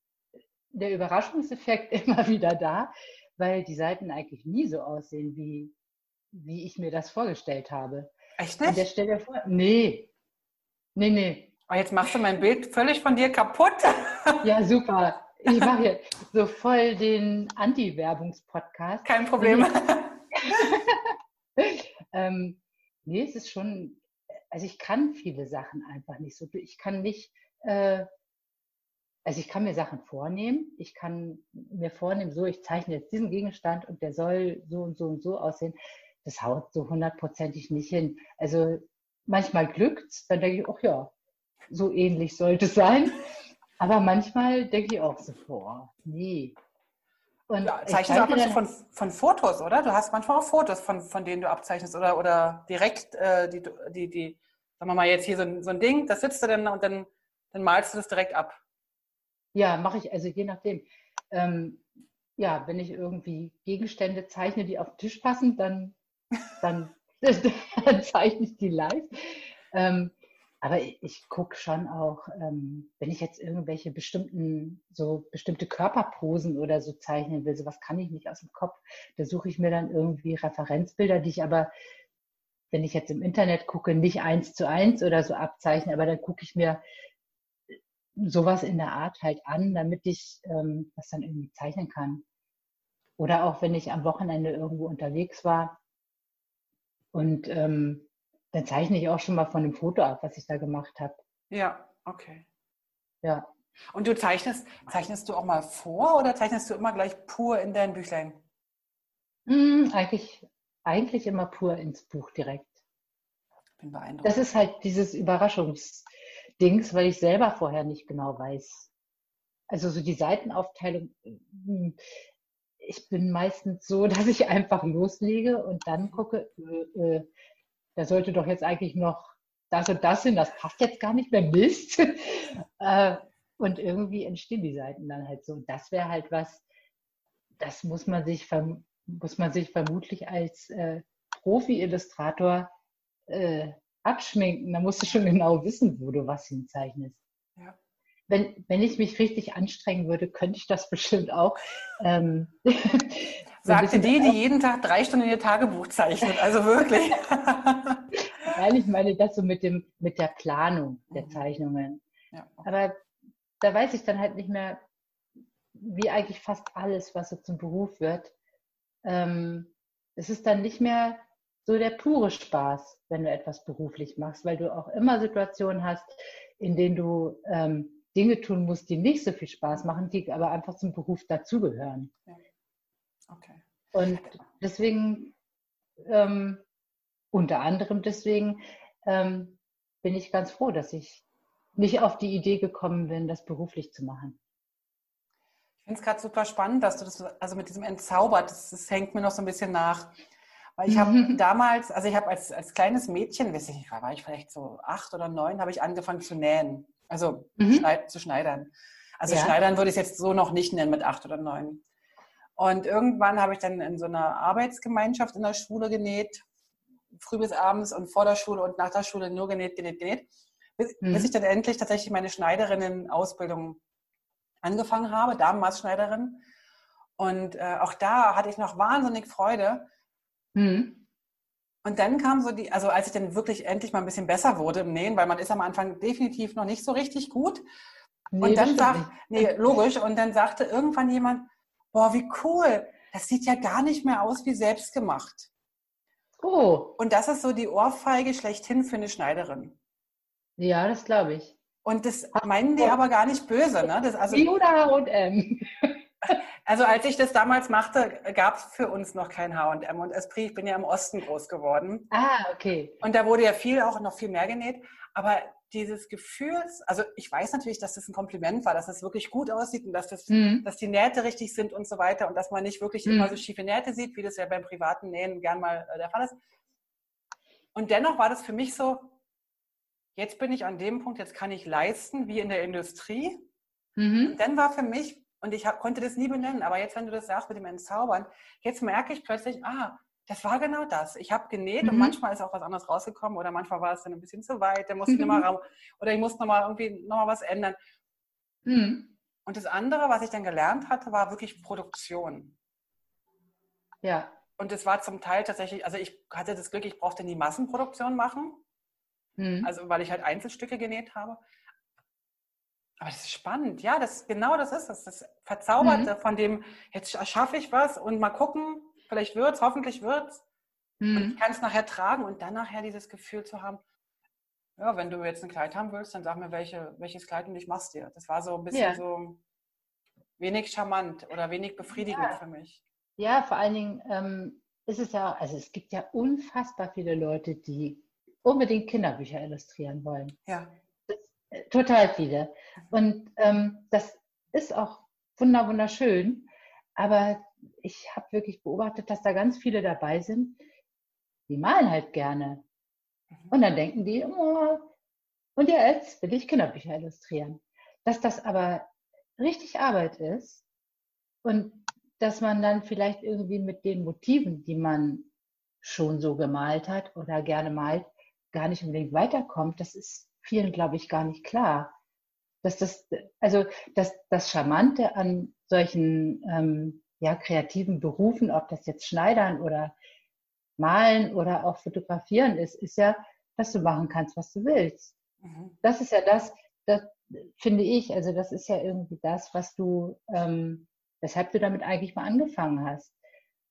der Überraschungseffekt immer wieder da, weil die Seiten eigentlich nie so aussehen, wie, wie ich mir das vorgestellt habe. Echt nicht? Und der stellt dir vor, nee, nee, nee. Oh, jetzt machst du mein Bild völlig von dir kaputt. Ja, super. Ich mache hier so voll den Anti-Werbungspodcast. Kein Problem. ähm, nee, es ist schon, also ich kann viele Sachen einfach nicht so. Ich kann nicht, äh, also ich kann mir Sachen vornehmen. Ich kann mir vornehmen, so, ich zeichne jetzt diesen Gegenstand und der soll so und so und so aussehen. Das haut so hundertprozentig nicht hin. Also manchmal glückt's, dann denke ich, ach ja, so ähnlich sollte es sein. Aber manchmal denke ich auch so, boah, nee. Und ja, zeichnest du und zu von, von Fotos, oder? Du hast manchmal auch Fotos, von, von denen du abzeichnest oder, oder direkt äh, die, die, die, sagen wir mal jetzt hier so ein, so ein Ding, das sitzt du dann und dann, dann malst du das direkt ab. Ja, mache ich, also je nachdem. Ähm, ja, wenn ich irgendwie Gegenstände zeichne, die auf den Tisch passen, dann, dann, dann zeichne ich die live. Ähm, aber ich, ich gucke schon auch, ähm, wenn ich jetzt irgendwelche bestimmten, so bestimmte Körperposen oder so zeichnen will, sowas kann ich nicht aus dem Kopf. Da suche ich mir dann irgendwie Referenzbilder, die ich aber, wenn ich jetzt im Internet gucke, nicht eins zu eins oder so abzeichne, aber dann gucke ich mir sowas in der Art halt an, damit ich ähm, das dann irgendwie zeichnen kann. Oder auch wenn ich am Wochenende irgendwo unterwegs war und ähm, dann zeichne ich auch schon mal von dem Foto ab, was ich da gemacht habe. Ja, okay. Ja. Und du zeichnest, zeichnest du auch mal vor oder zeichnest du immer gleich pur in dein Büchlein? Mm, eigentlich, eigentlich immer pur ins Buch direkt. Bin beeindruckt. Das ist halt dieses Überraschungsdings, weil ich selber vorher nicht genau weiß. Also so die Seitenaufteilung, hm, ich bin meistens so, dass ich einfach loslege und dann gucke, äh, äh da sollte doch jetzt eigentlich noch das und das hin, das passt jetzt gar nicht mehr, Mist. äh, und irgendwie entstehen die Seiten dann halt so. Das wäre halt was, das muss man sich, muss man sich vermutlich als äh, Profi-Illustrator äh, abschminken. Da musst du schon genau wissen, wo du was hinzeichnest. Wenn, wenn ich mich richtig anstrengen würde, könnte ich das bestimmt auch. Ähm, Sagte die, die jeden Tag drei Stunden in ihr Tagebuch zeichnet. Also wirklich. Nein, ich meine das so mit, dem, mit der Planung der mhm. Zeichnungen. Ja. Aber da weiß ich dann halt nicht mehr, wie eigentlich fast alles, was so zum Beruf wird. Ähm, es ist dann nicht mehr so der pure Spaß, wenn du etwas beruflich machst, weil du auch immer Situationen hast, in denen du ähm, Dinge tun musst, die nicht so viel Spaß machen, die aber einfach zum Beruf dazugehören. Okay. Und deswegen, ähm, unter anderem deswegen, ähm, bin ich ganz froh, dass ich nicht auf die Idee gekommen bin, das beruflich zu machen. Ich finde es gerade super spannend, dass du das also mit diesem entzaubert, das, das hängt mir noch so ein bisschen nach. Weil ich habe damals, also ich habe als, als kleines Mädchen, weiß ich nicht, war ich vielleicht so acht oder neun, habe ich angefangen zu nähen. Also mhm. schneid, zu schneidern. Also ja. schneidern würde ich es jetzt so noch nicht nennen mit acht oder neun. Und irgendwann habe ich dann in so einer Arbeitsgemeinschaft in der Schule genäht, früh bis abends und vor der Schule und nach der Schule nur genäht, genäht, genäht bis, mhm. bis ich dann endlich tatsächlich meine Schneiderinnen-Ausbildung angefangen habe, Damenmaßschneiderin. Und äh, auch da hatte ich noch wahnsinnig Freude. Mhm. Und dann kam so die, also als ich dann wirklich endlich mal ein bisschen besser wurde im Nähen, weil man ist am Anfang definitiv noch nicht so richtig gut. Nee, und dann sagt, nee, logisch, und dann sagte irgendwann jemand, boah, wie cool, das sieht ja gar nicht mehr aus wie selbstgemacht. Oh. Und das ist so die Ohrfeige schlechthin für eine Schneiderin. Ja, das glaube ich. Und das meinen die aber gar nicht böse, ne? Das, also, Wie oder H&M? Also als ich das damals machte, gab es für uns noch kein H&M und Esprit. Ich bin ja im Osten groß geworden. Ah, okay. Und da wurde ja viel, auch noch viel mehr genäht. Aber dieses Gefühl, also ich weiß natürlich, dass das ein Kompliment war, dass das wirklich gut aussieht und dass, das, mhm. dass die Nähte richtig sind und so weiter und dass man nicht wirklich mhm. immer so schiefe Nähte sieht, wie das ja beim privaten Nähen gern mal äh, der Fall ist. Und dennoch war das für mich so, jetzt bin ich an dem Punkt, jetzt kann ich leisten, wie in der Industrie. Mhm. dann war für mich, und ich hab, konnte das nie benennen, aber jetzt, wenn du das sagst mit dem Entzaubern, jetzt merke ich plötzlich, ah, das war genau das. Ich habe genäht mhm. und manchmal ist auch was anderes rausgekommen oder manchmal war es dann ein bisschen zu weit, dann musste ich nochmal oder ich musste nochmal irgendwie nochmal was ändern. Mhm. Und das andere, was ich dann gelernt hatte, war wirklich Produktion. Ja. Und es war zum Teil tatsächlich, also ich hatte das Glück, ich brauchte nie Massenproduktion machen. Mhm. Also weil ich halt Einzelstücke genäht habe. Aber das ist spannend. Ja, das genau das ist es. Das Verzauberte mhm. von dem, jetzt erschaffe ich was und mal gucken, vielleicht wird es, hoffentlich wird es. Mhm. Und ich kann es nachher tragen und dann nachher dieses Gefühl zu haben, ja, wenn du jetzt ein Kleid haben willst, dann sag mir, welche, welches Kleid und ich mach's dir. Das war so ein bisschen ja. so wenig charmant oder wenig befriedigend ja. für mich. Ja, vor allen Dingen ähm, ist es ja, also es gibt ja unfassbar viele Leute, die unbedingt Kinderbücher illustrieren wollen. Ja. Total viele. Und ähm, das ist auch wunderschön. Aber ich habe wirklich beobachtet, dass da ganz viele dabei sind, die malen halt gerne. Mhm. Und dann denken die, oh, und jetzt will ich Kinderbücher illustrieren. Dass das aber richtig Arbeit ist und dass man dann vielleicht irgendwie mit den Motiven, die man schon so gemalt hat oder gerne malt, gar nicht unbedingt weiterkommt, das ist vielen, glaube ich, gar nicht klar. Dass das, also das, das Charmante an solchen ähm, ja, kreativen Berufen, ob das jetzt Schneidern oder Malen oder auch Fotografieren ist, ist ja, dass du machen kannst, was du willst. Mhm. Das ist ja das, das finde ich, also das ist ja irgendwie das, was du, ähm, weshalb du damit eigentlich mal angefangen hast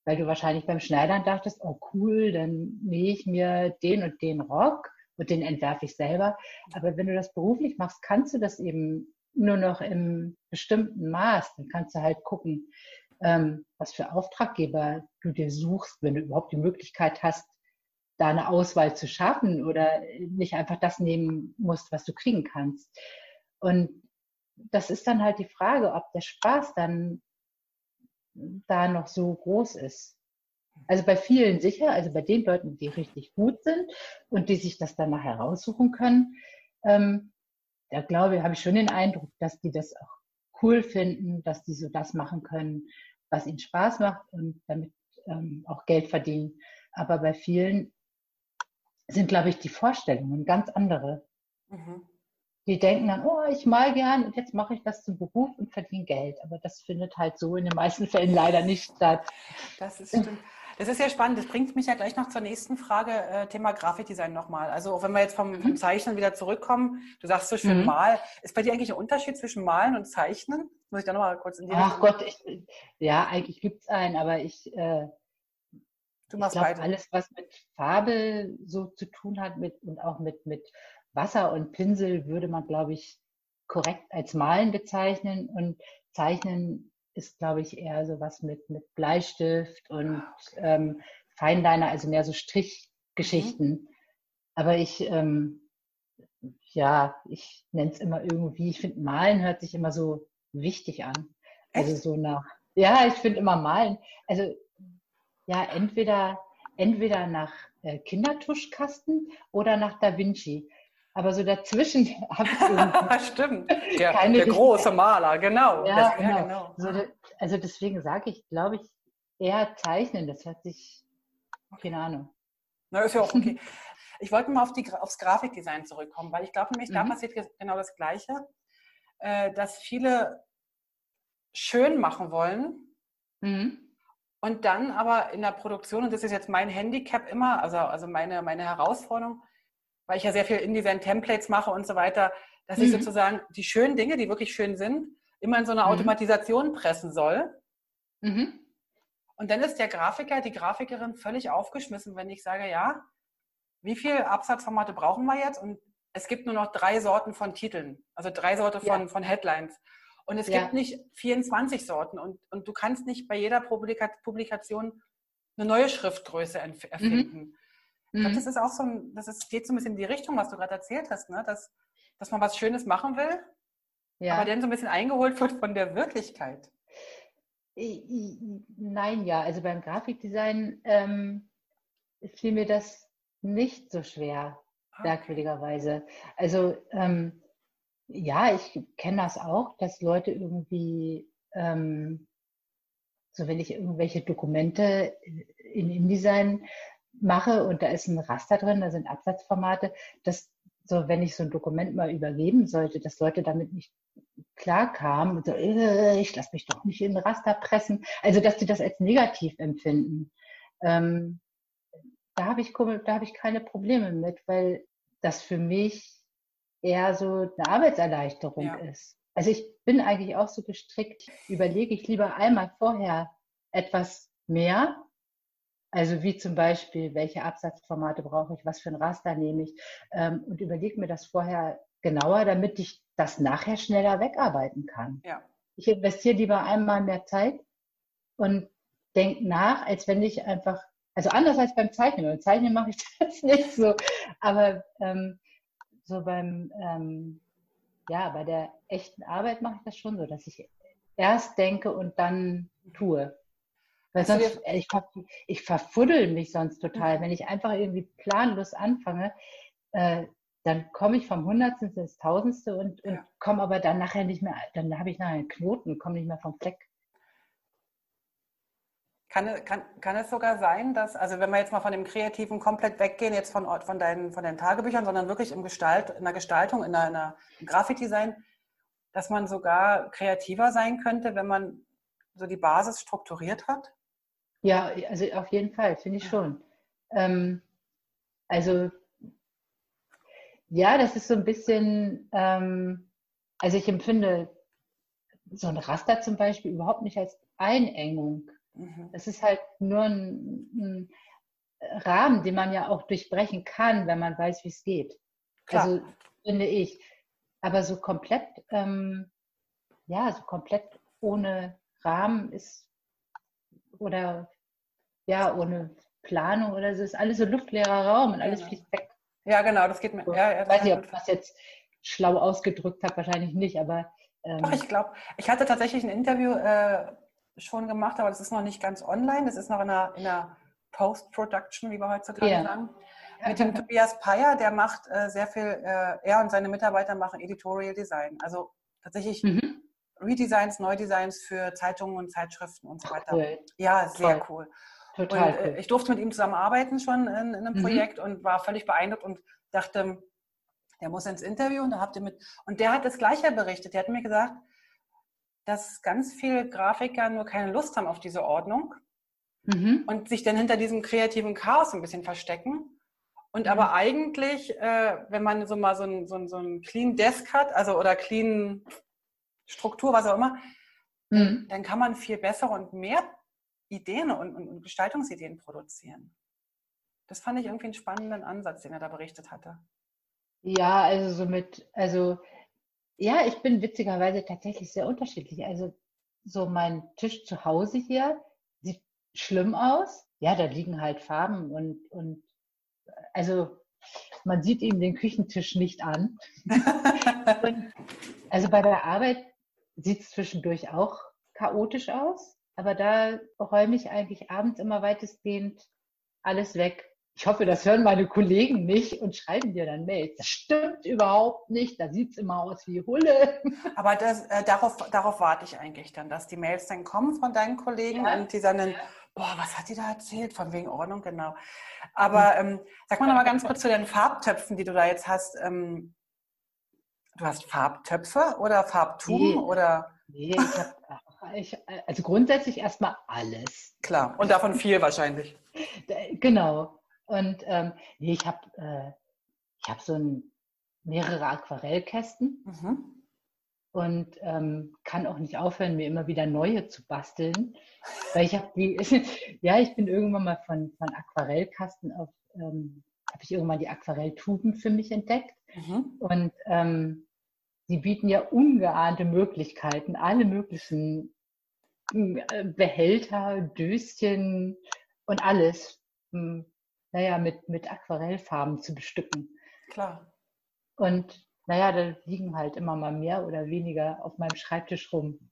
weil du wahrscheinlich beim Schneidern dachtest, oh cool, dann nähe ich mir den und den Rock und den entwerfe ich selber. Aber wenn du das beruflich machst, kannst du das eben nur noch im bestimmten Maß. Dann kannst du halt gucken, ähm, was für Auftraggeber du dir suchst, wenn du überhaupt die Möglichkeit hast, da eine Auswahl zu schaffen oder nicht einfach das nehmen musst, was du kriegen kannst. Und das ist dann halt die Frage, ob der Spaß dann da noch so groß ist. Also bei vielen sicher, also bei den Leuten, die richtig gut sind und die sich das dann nachher raussuchen können, ähm, da glaube ich, habe ich schon den Eindruck, dass die das auch cool finden, dass die so das machen können, was ihnen Spaß macht und damit ähm, auch Geld verdienen. Aber bei vielen sind, glaube ich, die Vorstellungen ganz andere. Mhm. Die denken dann, oh, ich mal gern und jetzt mache ich das zum Beruf und verdiene Geld. Aber das findet halt so in den meisten Fällen leider nicht statt. Das ist stimmt. Das ist ja spannend. Das bringt mich ja gleich noch zur nächsten Frage, äh, Thema Grafikdesign nochmal. Also wenn wir jetzt vom, vom, mhm. Zeichnen wieder zurückkommen, du sagst so schön mhm. mal. Ist bei dir eigentlich ein Unterschied zwischen Malen und Zeichnen? Muss ich da nochmal kurz in die Ach Richtung Gott, ich, ja, eigentlich gibt es einen, aber ich, äh, du machst ich glaub, alles, was mit Farbe so zu tun hat mit, und auch mit, mit Wasser und Pinsel, würde man, glaube ich, korrekt als Malen bezeichnen. Und Zeichnen ist, glaube ich, eher so was mit, mit Bleistift und ah, okay. ähm, Feinliner, also mehr so Strichgeschichten. Mhm. Aber ich, ähm, ja, ich nenne es immer irgendwie, ich finde, Malen hört sich immer so wichtig an. Also Echt? So nach, ja, ich finde immer Malen, also ja, entweder, entweder nach äh, Kindertuschkasten oder nach Da Vinci. Aber so dazwischen habe ich. Stimmt. Der, der große Maler, genau. Ja, das, genau. Ja, genau. So, also deswegen sage ich, glaube ich, eher zeichnen. Das hat sich, keine Ahnung. Na, ist ja auch okay. Ich wollte mal auf die, aufs Grafikdesign zurückkommen, weil ich glaube nämlich, mhm. da passiert genau das Gleiche, äh, dass viele schön machen wollen mhm. und dann aber in der Produktion, und das ist jetzt mein Handicap immer, also, also meine, meine Herausforderung, weil ich ja sehr viel InDesign-Templates mache und so weiter, dass mhm. ich sozusagen die schönen Dinge, die wirklich schön sind, immer in so eine mhm. Automatisation pressen soll. Mhm. Und dann ist der Grafiker, die Grafikerin völlig aufgeschmissen, wenn ich sage, ja, wie viele Absatzformate brauchen wir jetzt? Und es gibt nur noch drei Sorten von Titeln, also drei Sorten von, ja. von Headlines. Und es ja. gibt nicht 24 Sorten und, und du kannst nicht bei jeder Publikation eine neue Schriftgröße mhm. erfinden. Mhm. Ich glaube, mhm. das ist auch so ein, das ist, geht so ein bisschen in die Richtung, was du gerade erzählt hast, ne? dass, dass man was Schönes machen will, ja. aber dann so ein bisschen eingeholt wird von der Wirklichkeit. Nein, ja. Also beim Grafikdesign ähm, fiel mir das nicht so schwer, okay. merkwürdigerweise. Also ähm, ja, ich kenne das auch, dass Leute irgendwie, ähm, so wenn ich irgendwelche Dokumente in InDesign mache und da ist ein Raster drin, da sind Absatzformate, dass so, wenn ich so ein Dokument mal übergeben sollte, dass Leute damit nicht klar kamen und so, äh, ich lasse mich doch nicht in ein Raster pressen. Also, dass die das als negativ empfinden. Ähm, da habe ich, da habe ich keine Probleme mit, weil das für mich eher so eine Arbeitserleichterung ja. ist. Also ich bin eigentlich auch so gestrickt, überlege ich lieber einmal vorher etwas mehr also wie zum Beispiel, welche Absatzformate brauche ich, was für ein Raster nehme ich ähm, und überlege mir das vorher genauer, damit ich das nachher schneller wegarbeiten kann. Ja. Ich investiere lieber einmal mehr Zeit und denke nach, als wenn ich einfach, also anders als beim Zeichnen. Beim Zeichnen mache ich das nicht so, aber ähm, so beim, ähm, ja, bei der echten Arbeit mache ich das schon so, dass ich erst denke und dann tue. Weil sonst, äh, ich, ich verfuddel mich sonst total. Wenn ich einfach irgendwie planlos anfange, äh, dann komme ich vom Hundertsten ins Tausendste und, und ja. komme aber dann nachher nicht mehr, dann habe ich nachher einen Knoten, komme nicht mehr vom Fleck. Kann, kann, kann es sogar sein, dass, also wenn wir jetzt mal von dem Kreativen komplett weggehen, jetzt von, von, deinen, von deinen Tagebüchern, sondern wirklich im Gestalt, in der Gestaltung, in der, in der Grafikdesign, dass man sogar kreativer sein könnte, wenn man so die Basis strukturiert hat? Ja, also auf jeden Fall, finde ich schon. Ähm, also ja, das ist so ein bisschen, ähm, also ich empfinde so ein Raster zum Beispiel überhaupt nicht als Einengung. Mhm. Das ist halt nur ein, ein, Rahmen, den man ja auch durchbrechen kann, wenn man weiß, wie es geht. Klar. Also finde ich. Aber so komplett, ähm, ja, so komplett ohne Rahmen ist oder ja, ohne Planung oder so, ist alles so luftleerer Raum und alles genau. fließt weg. Ja, genau, das geht mir. Ja, ja, ich weiß nicht, ob ich das jetzt schlau ausgedrückt habe, wahrscheinlich nicht, aber. Ähm, Doch, ich glaube, ich hatte tatsächlich ein Interview äh, schon gemacht, aber das ist noch nicht ganz online, das ist noch in einer, in einer Post-Production, wie wir heutzutage ja. sagen. Mit dem Tobias Peyer, der macht äh, sehr viel, äh, er und seine Mitarbeiter machen Editorial Design. Also tatsächlich mhm. Redesigns, Neudesigns für Zeitungen und Zeitschriften und so weiter. Cool. Ja, sehr Toll. cool. Total und, äh, cool. ich durfte mit ihm zusammenarbeiten schon in, in einem mhm. Projekt und war völlig beeindruckt und dachte, der muss ins Interview und da habt ihr mit. Und der hat das Gleiche berichtet. Der hat mir gesagt, dass ganz viele Grafiker nur keine Lust haben auf diese Ordnung mhm. und sich dann hinter diesem kreativen Chaos ein bisschen verstecken. Und mhm. aber eigentlich, äh, wenn man so mal so ein, so, ein, so ein Clean Desk hat, also oder Clean Struktur, was auch immer, mhm. dann kann man viel besser und mehr Ideen und, und, und Gestaltungsideen produzieren. Das fand ich irgendwie einen spannenden Ansatz, den er da berichtet hatte. Ja, also so mit, also ja, ich bin witzigerweise tatsächlich sehr unterschiedlich. Also so mein Tisch zu Hause hier sieht schlimm aus. Ja, da liegen halt Farben und, und also man sieht ihm den Küchentisch nicht an. und, also bei der Arbeit sieht es zwischendurch auch chaotisch aus, aber da räume ich eigentlich abends immer weitestgehend alles weg. Ich hoffe, das hören meine Kollegen nicht und schreiben dir dann Mails. Das stimmt überhaupt nicht. Da sieht es immer aus wie Hulle. Aber das, äh, darauf, darauf warte ich eigentlich dann, dass die Mails dann kommen von deinen Kollegen ja. und die sagen dann, boah, was hat die da erzählt? Von wegen Ordnung, genau. Aber ähm, sag mal noch mal ganz kurz zu den Farbtöpfen, die du da jetzt hast. Ähm, du hast Farbtöpfe oder Farbtuben nee. oder? Nee, ich habe also grundsätzlich erstmal alles. Klar, und davon viel wahrscheinlich. Genau. Und ähm, nee, ich habe äh, hab so ein, mehrere Aquarellkästen mhm. und ähm, kann auch nicht aufhören, mir immer wieder neue zu basteln. Weil ich habe die, ja, ich bin irgendwann mal von, von Aquarellkasten auf, ähm, habe ich irgendwann die Aquarelltuben für mich entdeckt. Mhm. Und ähm, sie bieten ja ungeahnte Möglichkeiten, alle möglichen äh, Behälter, Döschen und alles. Hm, naja, mit, mit Aquarellfarben zu bestücken. Klar. Und naja, da liegen halt immer mal mehr oder weniger auf meinem Schreibtisch rum.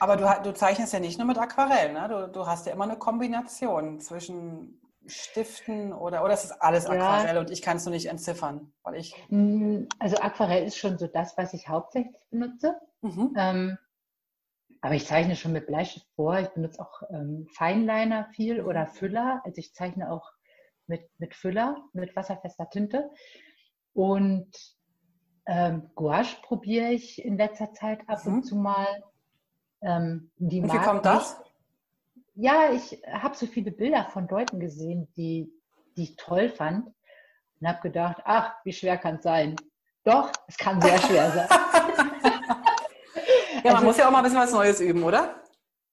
Aber du, du zeichnest ja nicht nur mit Aquarell, ne? Du, du hast ja immer eine Kombination zwischen Stiften oder, oder ist das alles Aquarell ja. und ich kann es nur nicht entziffern? Weil ich hm, also Aquarell ist schon so das, was ich hauptsächlich benutze. Mhm. Ähm, aber ich zeichne schon mit Bleistift vor. Ich benutze auch ähm, Feinliner viel oder Füller. Also ich zeichne auch mit, mit Füller, mit wasserfester Tinte. Und ähm, Gouache probiere ich in letzter Zeit ab mhm. und zu mal. Ähm, die und wie kommt das? Ja, ich habe so viele Bilder von Leuten gesehen, die, die ich toll fand und habe gedacht, ach, wie schwer kann es sein? Doch, es kann sehr schwer sein. ja, man also, muss ja auch mal ein bisschen was Neues üben, oder?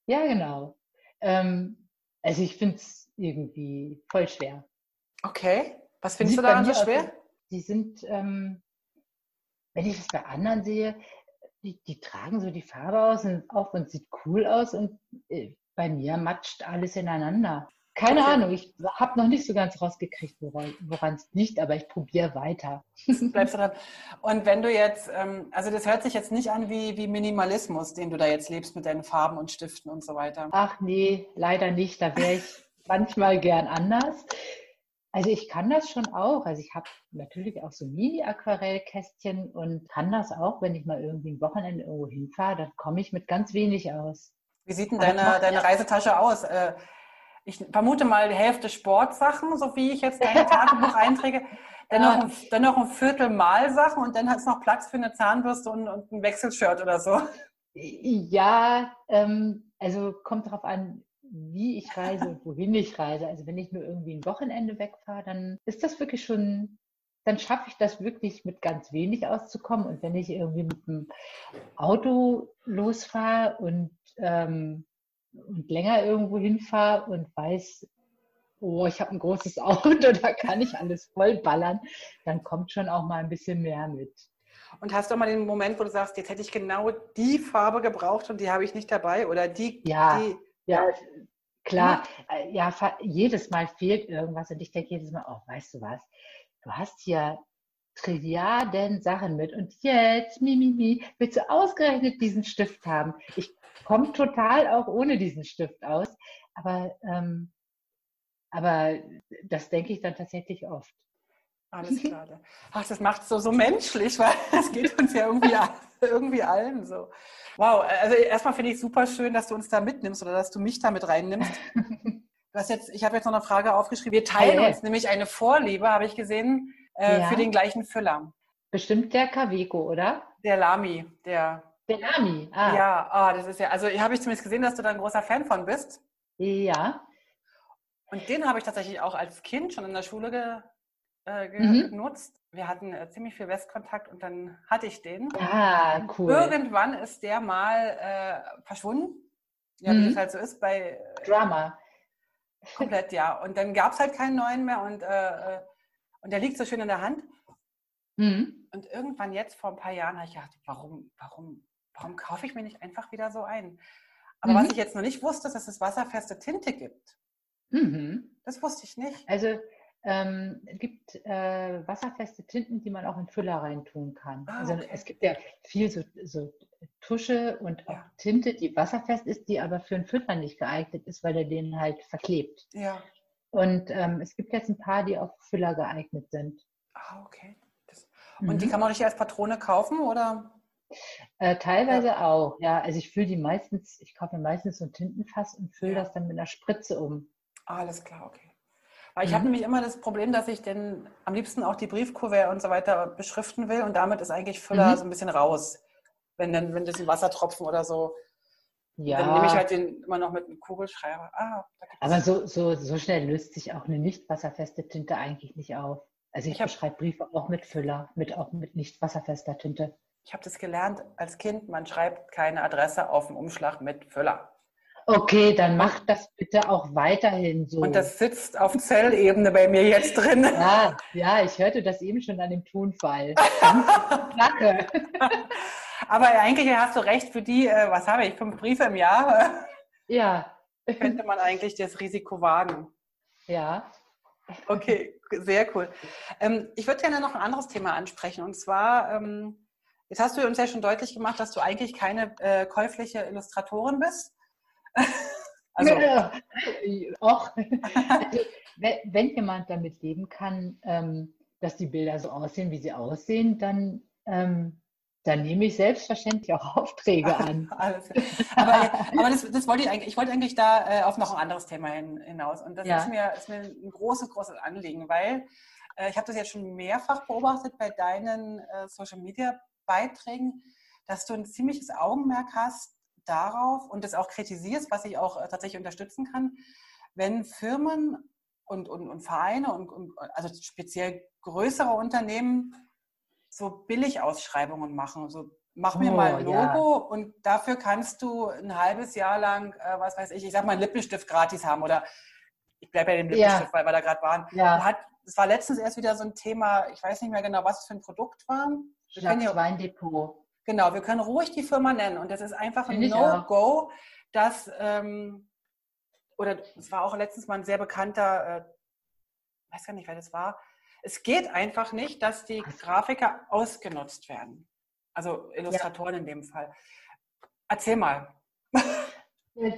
Ja, genau. Ähm, also ich finde es irgendwie voll schwer. Okay. Was findest du daran so schwer? die sind, ähm, wenn ich das bei anderen sehe, die, die, tragen so die Farbe aus und auf und sieht cool aus und äh, bei mir matscht alles ineinander. Keine okay. Ahnung, ich habe noch nicht so ganz rausgekriegt, woran es liegt, aber ich probiere weiter. Bleibst du dran. Und wenn du jetzt, ähm, also das hört sich jetzt nicht an wie, wie Minimalismus, den du da jetzt lebst mit deinen Farben und Stiften und so weiter. Ach nee, leider nicht. Da wäre ich manchmal gern anders. Also ich kann das schon auch. Also ich habe natürlich auch so Mini-Aquarellkästchen und kann das auch, wenn ich mal irgendwie ein Wochenende irgendwo hinfahre, dann komme ich mit ganz wenig aus. Wie sieht denn deine, deine Reisetasche aus? Äh, ich vermute mal die Hälfte Sportsachen, so wie ich jetzt dein Tagebuch einträge. Dann noch, ein, dann noch ein Viertel Malsachen und dann hat es noch Platz für eine Zahnbürste und, und ein Wechselshirt oder so. Ja, ähm, also kommt darauf an, wie ich reise und wohin ich reise. Also wenn ich nur irgendwie ein Wochenende wegfahre, dann ist das wirklich schon, dann schaffe ich das wirklich mit ganz wenig auszukommen. Und wenn ich irgendwie mit dem Auto losfahre und, ähm, und länger irgendwo hinfahre und weiß, oh, ich habe ein großes Auto, da kann ich alles vollballern, dann kommt schon auch mal ein bisschen mehr mit. Und hast du mal den Moment, wo du sagst, jetzt hätte ich genau die Farbe gebraucht und die habe ich nicht dabei? Oder die, ja. die ja, klar. Äh, ja, jedes Mal fehlt irgendwas und ich denke jedes Mal, oh, weißt du was? Du hast hier Trilliarden Sachen mit und jetzt, mimimi, mi, mi, willst du ausgerechnet diesen Stift haben? Ich komme total auch ohne diesen Stift aus, aber ähm, aber das denke ich dann tatsächlich oft. Alles klar. Ach, das macht es so, so menschlich, weil das geht uns ja irgendwie, irgendwie allen so. Wow, also erstmal finde ich super schön, dass du uns da mitnimmst oder dass du mich da mit reinnimmst. Du hast jetzt, ich habe jetzt noch eine Frage aufgeschrieben. Wir teilen hey. uns nämlich eine Vorliebe, habe ich gesehen, äh, ja. für den gleichen Füller. Bestimmt der Kavico, oder? Der Lami, der. Der Lami, ah. Ja, ah, das ist ja, also habe ich zumindest gesehen, dass du da ein großer Fan von bist. Ja. Und den habe ich tatsächlich auch als Kind schon in der Schule ge, äh, mhm. genutzt. Wir hatten äh, ziemlich viel Westkontakt und dann hatte ich den. Ah, cool. Irgendwann ist der mal äh, verschwunden. Ja, mhm. wie es halt so ist bei äh, Drama. Komplett, ja. Und dann gab es halt keinen neuen mehr und, äh, und der liegt so schön in der Hand. Mhm. Und irgendwann jetzt vor ein paar Jahren habe ich gedacht, warum, warum, warum kaufe ich mir nicht einfach wieder so ein? Aber mhm. was ich jetzt noch nicht wusste, ist, dass es wasserfeste Tinte gibt. Mhm. Das wusste ich nicht. Also ähm, es gibt äh, wasserfeste Tinten, die man auch in Füller reintun kann. Ah, also es gibt ja viel so, so Tusche und auch ja. Tinte, die wasserfest ist, die aber für einen Füller nicht geeignet ist, weil er den halt verklebt. Ja. Und ähm, es gibt jetzt ein paar, die auch Füller geeignet sind. Ah, okay. Das, und mhm. die kann man richtig als Patrone kaufen, oder? Äh, teilweise ja. auch, ja. Also ich fülle die meistens, ich kaufe mir meistens so ein Tintenfass und fülle ja. das dann mit einer Spritze um. Alles klar, okay. Weil ich mhm. habe nämlich immer das Problem, dass ich denn am liebsten auch die Briefkuvert und so weiter beschriften will und damit ist eigentlich Füller mhm. so ein bisschen raus. Wenn dann, wenn das ein Wassertropfen oder so. Ja. Dann nehme ich halt den immer noch mit einem Kugelschreiber. Ah, Aber so, so, so schnell löst sich auch eine nicht wasserfeste Tinte eigentlich nicht auf. Also ich, ich schreibe Briefe auch mit Füller, mit auch mit nicht wasserfester Tinte. Ich habe das gelernt als Kind, man schreibt keine Adresse auf dem Umschlag mit Füller. Okay, dann mach das bitte auch weiterhin so. Und das sitzt auf Zellebene bei mir jetzt drin. Ja, ja, ich hörte das eben schon an dem Tonfall. Danke. Aber eigentlich hast du recht, für die, äh, was habe ich, fünf Briefe im Jahr? Ja. Könnte man eigentlich das Risiko wagen. Ja. Okay, sehr cool. Ähm, ich würde gerne noch ein anderes Thema ansprechen. Und zwar, ähm, jetzt hast du uns ja schon deutlich gemacht, dass du eigentlich keine äh, käufliche Illustratorin bist. also, ja, auch, also, wenn jemand damit leben kann, ähm, dass die Bilder so aussehen, wie sie aussehen, dann, dann nehme ich selbstverständlich auch Aufträge an. Aber, aber das, das, wollte ich eigentlich, ich wollte eigentlich da äh, auf noch ein anderes Thema hin, hinaus. Und das ja. ist, mir, ist mir ein großes, großes Anliegen, weil äh, ich habe das jetzt schon mehrfach beobachtet bei deinen äh, Social Media Beiträgen, dass du ein ziemliches Augenmerk hast darauf und das auch kritisierst, was ich auch äh, tatsächlich unterstützen kann, wenn Firmen und, und, und Vereine und, und also speziell größere Unternehmen so Billigausschreibungen machen. So, mach mir oh, mal ein Logo ja. und dafür kannst du ein halbes Jahr lang, äh, was weiß ich, ich sag mal, einen Lippenstift gratis haben oder ich bleibe bei dem Lippenstift, ja. weil wir da gerade waren. Ja. Hat, es war letztens erst wieder so ein Thema, ich weiß nicht mehr genau, was es für ein Produkt war. Jacques Weindepot. Genau, wir können ruhig die Firma nennen und das ist einfach ein No-Go, dass, ähm, oder es war auch letztens mal ein sehr bekannter, äh, weiß gar nicht, wer das war. Es geht einfach nicht, dass die Grafiker ausgenutzt werden. Also Illustratoren ja. in dem Fall. Erzähl mal.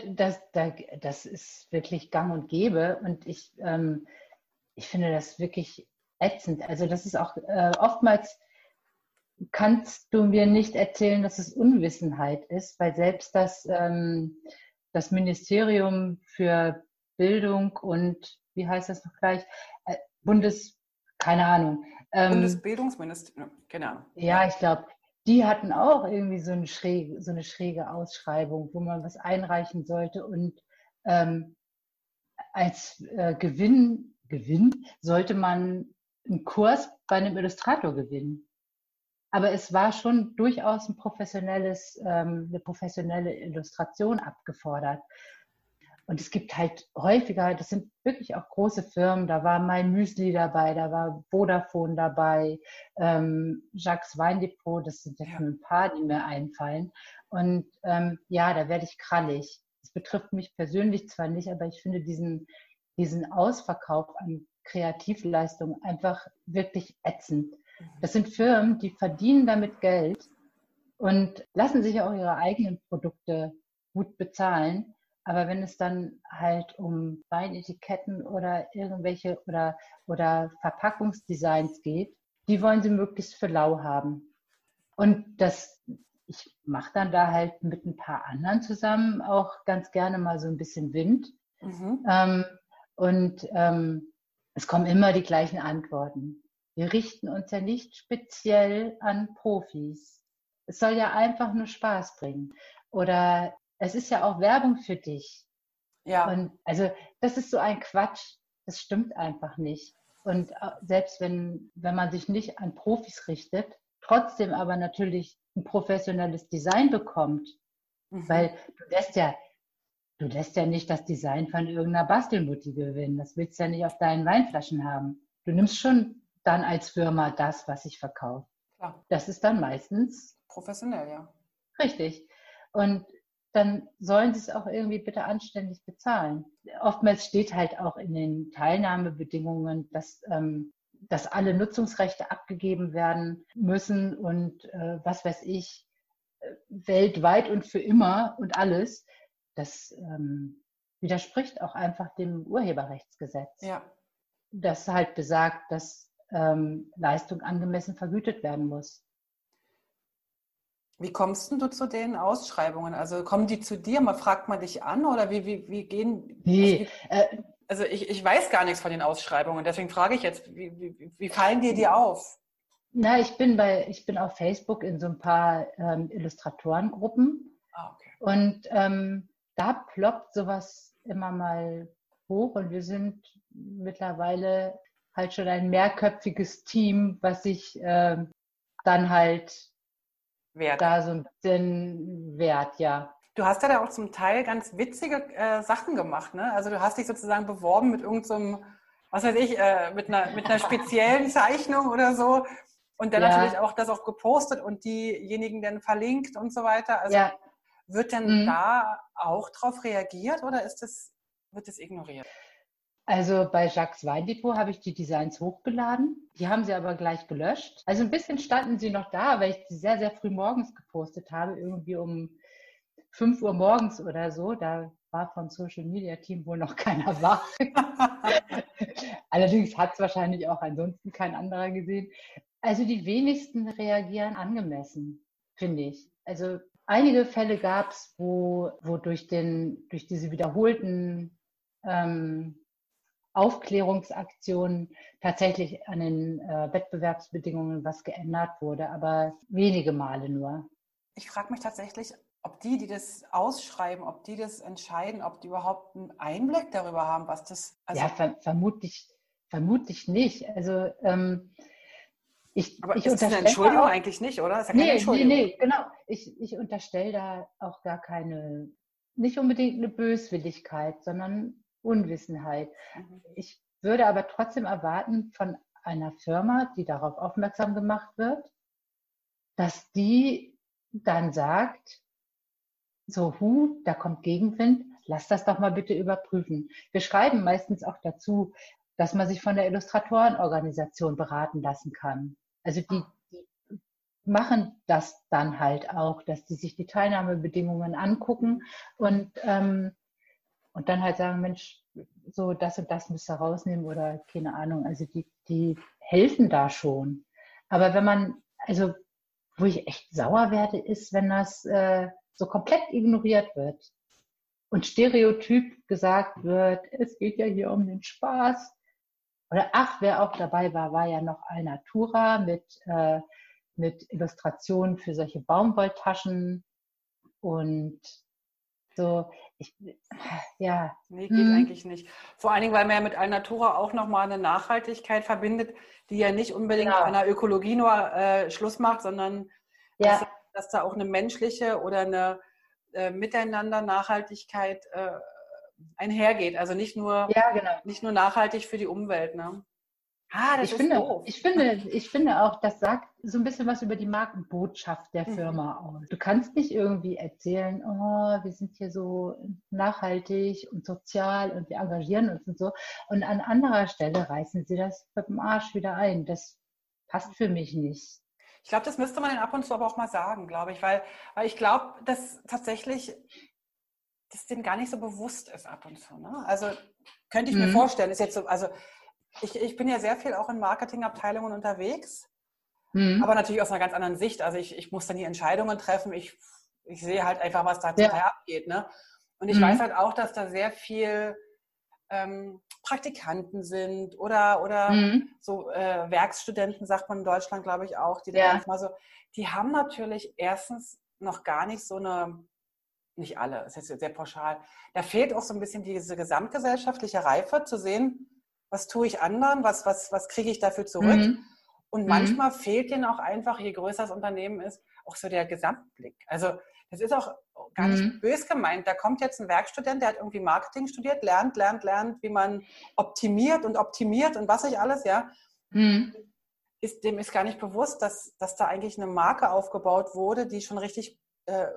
Das, das ist wirklich gang und gäbe und ich, ähm, ich finde das wirklich ätzend. Also das ist auch äh, oftmals kannst du mir nicht erzählen, dass es Unwissenheit ist, weil selbst das, ähm, das Ministerium für Bildung und, wie heißt das noch gleich, äh, Bundes, keine Ahnung. Ähm, Bundesbildungsministerium, genau. Ja, ich glaube, die hatten auch irgendwie so eine, schräge, so eine schräge Ausschreibung, wo man was einreichen sollte und ähm, als äh, Gewinn, Gewinn sollte man einen Kurs bei einem Illustrator gewinnen. Aber es war schon durchaus ein professionelles, ähm, eine professionelle Illustration abgefordert. Und es gibt halt häufiger, das sind wirklich auch große Firmen, da war mein Müsli dabei, da war Vodafone dabei, ähm, Jacques Weindepot, das sind ja schon ein paar, die mir einfallen. Und ähm, ja, da werde ich krallig. Das betrifft mich persönlich zwar nicht, aber ich finde diesen, diesen Ausverkauf an Kreativleistungen einfach wirklich ätzend. Das sind Firmen, die verdienen damit Geld und lassen sich auch ihre eigenen Produkte gut bezahlen. Aber wenn es dann halt um Weinetiketten oder irgendwelche oder, oder Verpackungsdesigns geht, die wollen sie möglichst für lau haben. Und das, ich mache dann da halt mit ein paar anderen zusammen auch ganz gerne mal so ein bisschen Wind. Mhm. Ähm, und ähm, es kommen immer die gleichen Antworten. Wir richten uns ja nicht speziell an Profis. Es soll ja einfach nur Spaß bringen. Oder es ist ja auch Werbung für dich. Ja. Und also das ist so ein Quatsch. Das stimmt einfach nicht. Und äh, selbst wenn, wenn man sich nicht an Profis richtet, trotzdem aber natürlich ein professionelles Design bekommt, mhm. weil du lässt ja, du lässt ja nicht das Design von irgendeiner Bastelmutti gewinnen. Das willst du ja nicht auf deinen Weinflaschen haben. Du nimmst schon dann als Firma das, was ich verkaufe. Das ist dann meistens professionell, ja. Richtig. Und dann sollen sie es auch irgendwie bitte anständig bezahlen. Oftmals steht halt auch in den Teilnahmebedingungen, dass, ähm, dass alle Nutzungsrechte abgegeben werden müssen und äh, was weiß ich, äh, weltweit und für immer und alles. Das ähm, widerspricht auch einfach dem Urheberrechtsgesetz. Ja. Das halt besagt, dass ähm, Leistung angemessen vergütet werden muss. Wie kommst du zu den Ausschreibungen? Also kommen die zu dir, man fragt man dich an oder wie, wie, wie gehen? Nee, also, wie, äh, also ich, ich weiß gar nichts von den Ausschreibungen, deswegen frage ich jetzt, wie, wie, wie fallen dir die auf? Na, ich bin bei, ich bin auf Facebook in so ein paar ähm, Illustratorengruppen ah, okay. und ähm, da ploppt sowas immer mal hoch und wir sind mittlerweile halt schon ein mehrköpfiges Team, was sich äh, dann halt Wert. da so ein bisschen wert, ja. Du hast ja da auch zum Teil ganz witzige äh, Sachen gemacht, ne? Also du hast dich sozusagen beworben mit irgendeinem, so was weiß ich, äh, mit, einer, mit einer speziellen Zeichnung oder so. Und dann ja. natürlich auch das auch gepostet und diejenigen dann verlinkt und so weiter. Also ja. wird denn mhm. da auch drauf reagiert oder ist das, wird das ignoriert? Also bei Jacques Weindepot habe ich die Designs hochgeladen. Die haben sie aber gleich gelöscht. Also ein bisschen standen sie noch da, weil ich sie sehr, sehr früh morgens gepostet habe, irgendwie um 5 Uhr morgens oder so. Da war vom Social Media Team wohl noch keiner wach. Allerdings hat es wahrscheinlich auch ansonsten kein anderer gesehen. Also die wenigsten reagieren angemessen, finde ich. Also einige Fälle gab es, wo, wo durch, den, durch diese wiederholten ähm, Aufklärungsaktionen tatsächlich an den äh, Wettbewerbsbedingungen was geändert wurde, aber wenige Male nur. Ich frage mich tatsächlich, ob die, die das ausschreiben, ob die das entscheiden, ob die überhaupt einen Einblick darüber haben, was das. Also ja, ver vermutlich, vermutlich nicht. Also ähm, ich, aber ich ist das eine Entschuldigung auch, eigentlich nicht, oder? Ist ja nee, nee, nee, genau. Ich, ich unterstelle da auch gar keine, nicht unbedingt eine Böswilligkeit, sondern Unwissenheit. Mhm. Ich würde aber trotzdem erwarten von einer Firma, die darauf aufmerksam gemacht wird, dass die dann sagt, so, hu, da kommt Gegenwind, lass das doch mal bitte überprüfen. Wir schreiben meistens auch dazu, dass man sich von der Illustratorenorganisation beraten lassen kann. Also die, die machen das dann halt auch, dass die sich die Teilnahmebedingungen angucken und ähm, und dann halt sagen, Mensch, so das und das müsst ihr rausnehmen oder keine Ahnung. Also die, die helfen da schon. Aber wenn man, also wo ich echt sauer werde, ist, wenn das äh, so komplett ignoriert wird und stereotyp gesagt wird, es geht ja hier um den Spaß. Oder ach, wer auch dabei war, war ja noch Alnatura mit, äh, mit Illustrationen für solche Baumwolltaschen und so, ich, ja. Nee, geht hm. eigentlich nicht. Vor allen Dingen, weil man ja mit Alnatura auch nochmal eine Nachhaltigkeit verbindet, die ja nicht unbedingt genau. an der Ökologie nur äh, Schluss macht, sondern ja. dass, dass, da auch eine menschliche oder eine äh, Miteinander-Nachhaltigkeit äh, einhergeht. Also nicht nur, ja, genau. nicht nur nachhaltig für die Umwelt. Ne? Ah, das ich ist finde, doof. Ich finde, ich finde auch, das sagt so ein bisschen was über die Markenbotschaft der mhm. Firma mhm. aus. Du kannst nicht irgendwie erzählen, oh, wir sind hier so nachhaltig und sozial und wir engagieren uns und so. Und an anderer Stelle reißen sie das mit dem Arsch wieder ein. Das passt für mich nicht. Ich glaube, das müsste man ab und zu aber auch mal sagen, glaube ich, weil, weil ich glaube, dass tatsächlich das denen gar nicht so bewusst ist ab und zu. Ne? Also könnte ich mhm. mir vorstellen, ist jetzt so, also ich, ich bin ja sehr viel auch in Marketingabteilungen unterwegs, mhm. aber natürlich aus einer ganz anderen Sicht. Also ich, ich muss dann die Entscheidungen treffen. Ich, ich sehe halt einfach, was da ja. abgeht. Ne? Und ich mhm. weiß halt auch, dass da sehr viel ähm, Praktikanten sind oder, oder mhm. so äh, Werkstudenten, sagt man in Deutschland, glaube ich, auch, die ja. manchmal so, die haben natürlich erstens noch gar nicht so eine, nicht alle, ist jetzt sehr pauschal, da fehlt auch so ein bisschen diese gesamtgesellschaftliche Reife zu sehen, was tue ich anderen, was, was, was kriege ich dafür zurück. Mhm. Und mhm. manchmal fehlt denen auch einfach, je größer das Unternehmen ist, auch so der Gesamtblick. Also das ist auch gar nicht mhm. bös gemeint. Da kommt jetzt ein Werkstudent, der hat irgendwie Marketing studiert, lernt, lernt, lernt, wie man optimiert und optimiert und was ich alles, ja. Mhm. Ist, dem ist gar nicht bewusst, dass, dass da eigentlich eine Marke aufgebaut wurde, die schon richtig äh,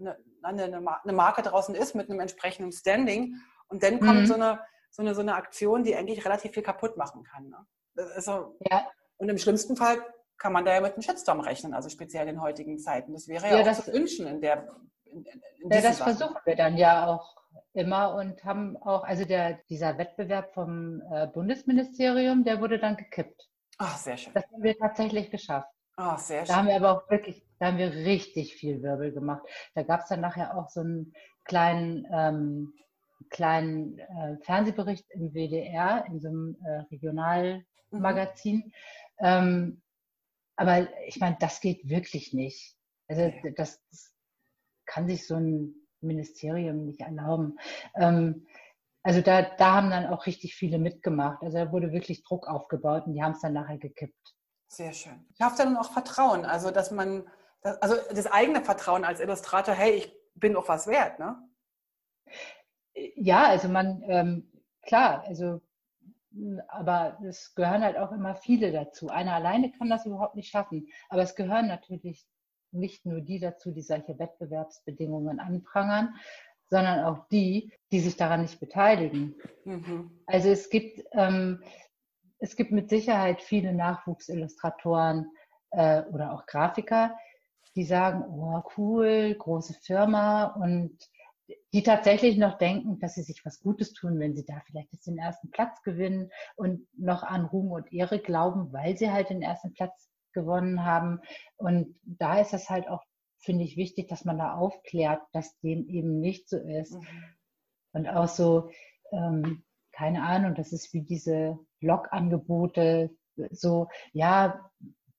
eine, eine, eine, Marke draußen ist mit einem entsprechenden Standing. Und dann kommt mhm. so, eine, so, eine, so eine Aktion, die eigentlich relativ viel kaputt machen kann. Ne? So, ja. Und im schlimmsten Fall kann man da ja mit einem Shitstorm rechnen, also speziell in heutigen Zeiten. Das wäre ja, ja auch das, zu wünschen in der. In, in ja, das Sachen. versuchen wir dann ja auch immer und haben auch, also der, dieser Wettbewerb vom äh, Bundesministerium, der wurde dann gekippt. Ach, sehr schön. Das haben wir tatsächlich geschafft. Ach, sehr schön. Da haben wir aber auch wirklich, da haben wir richtig viel Wirbel gemacht. Da gab es dann nachher auch so einen kleinen, ähm, kleinen äh, Fernsehbericht im WDR, in so einem äh, Regionalmagazin. Mhm. Ähm, aber ich meine, das geht wirklich nicht. Also das, das kann sich so ein Ministerium nicht erlauben. Ähm, also da, da haben dann auch richtig viele mitgemacht. Also da wurde wirklich Druck aufgebaut und die haben es dann nachher gekippt. Sehr schön. Ich habe dann auch Vertrauen, also dass man, also das eigene Vertrauen als Illustrator, hey, ich bin auch was wert, ne? Ja, also man, ähm, klar, also aber es gehören halt auch immer viele dazu. Einer alleine kann das überhaupt nicht schaffen. Aber es gehören natürlich nicht nur die dazu, die solche Wettbewerbsbedingungen anprangern, sondern auch die, die sich daran nicht beteiligen. Mhm. Also es gibt, ähm, es gibt mit Sicherheit viele Nachwuchsillustratoren äh, oder auch Grafiker, die sagen, oh cool, große Firma und die tatsächlich noch denken, dass sie sich was Gutes tun, wenn sie da vielleicht jetzt den ersten Platz gewinnen und noch an Ruhm und Ehre glauben, weil sie halt den ersten Platz gewonnen haben. Und da ist es halt auch, finde ich, wichtig, dass man da aufklärt, dass dem eben nicht so ist. Mhm. Und auch so, ähm, keine Ahnung, das ist wie diese Blog-Angebote, so, ja,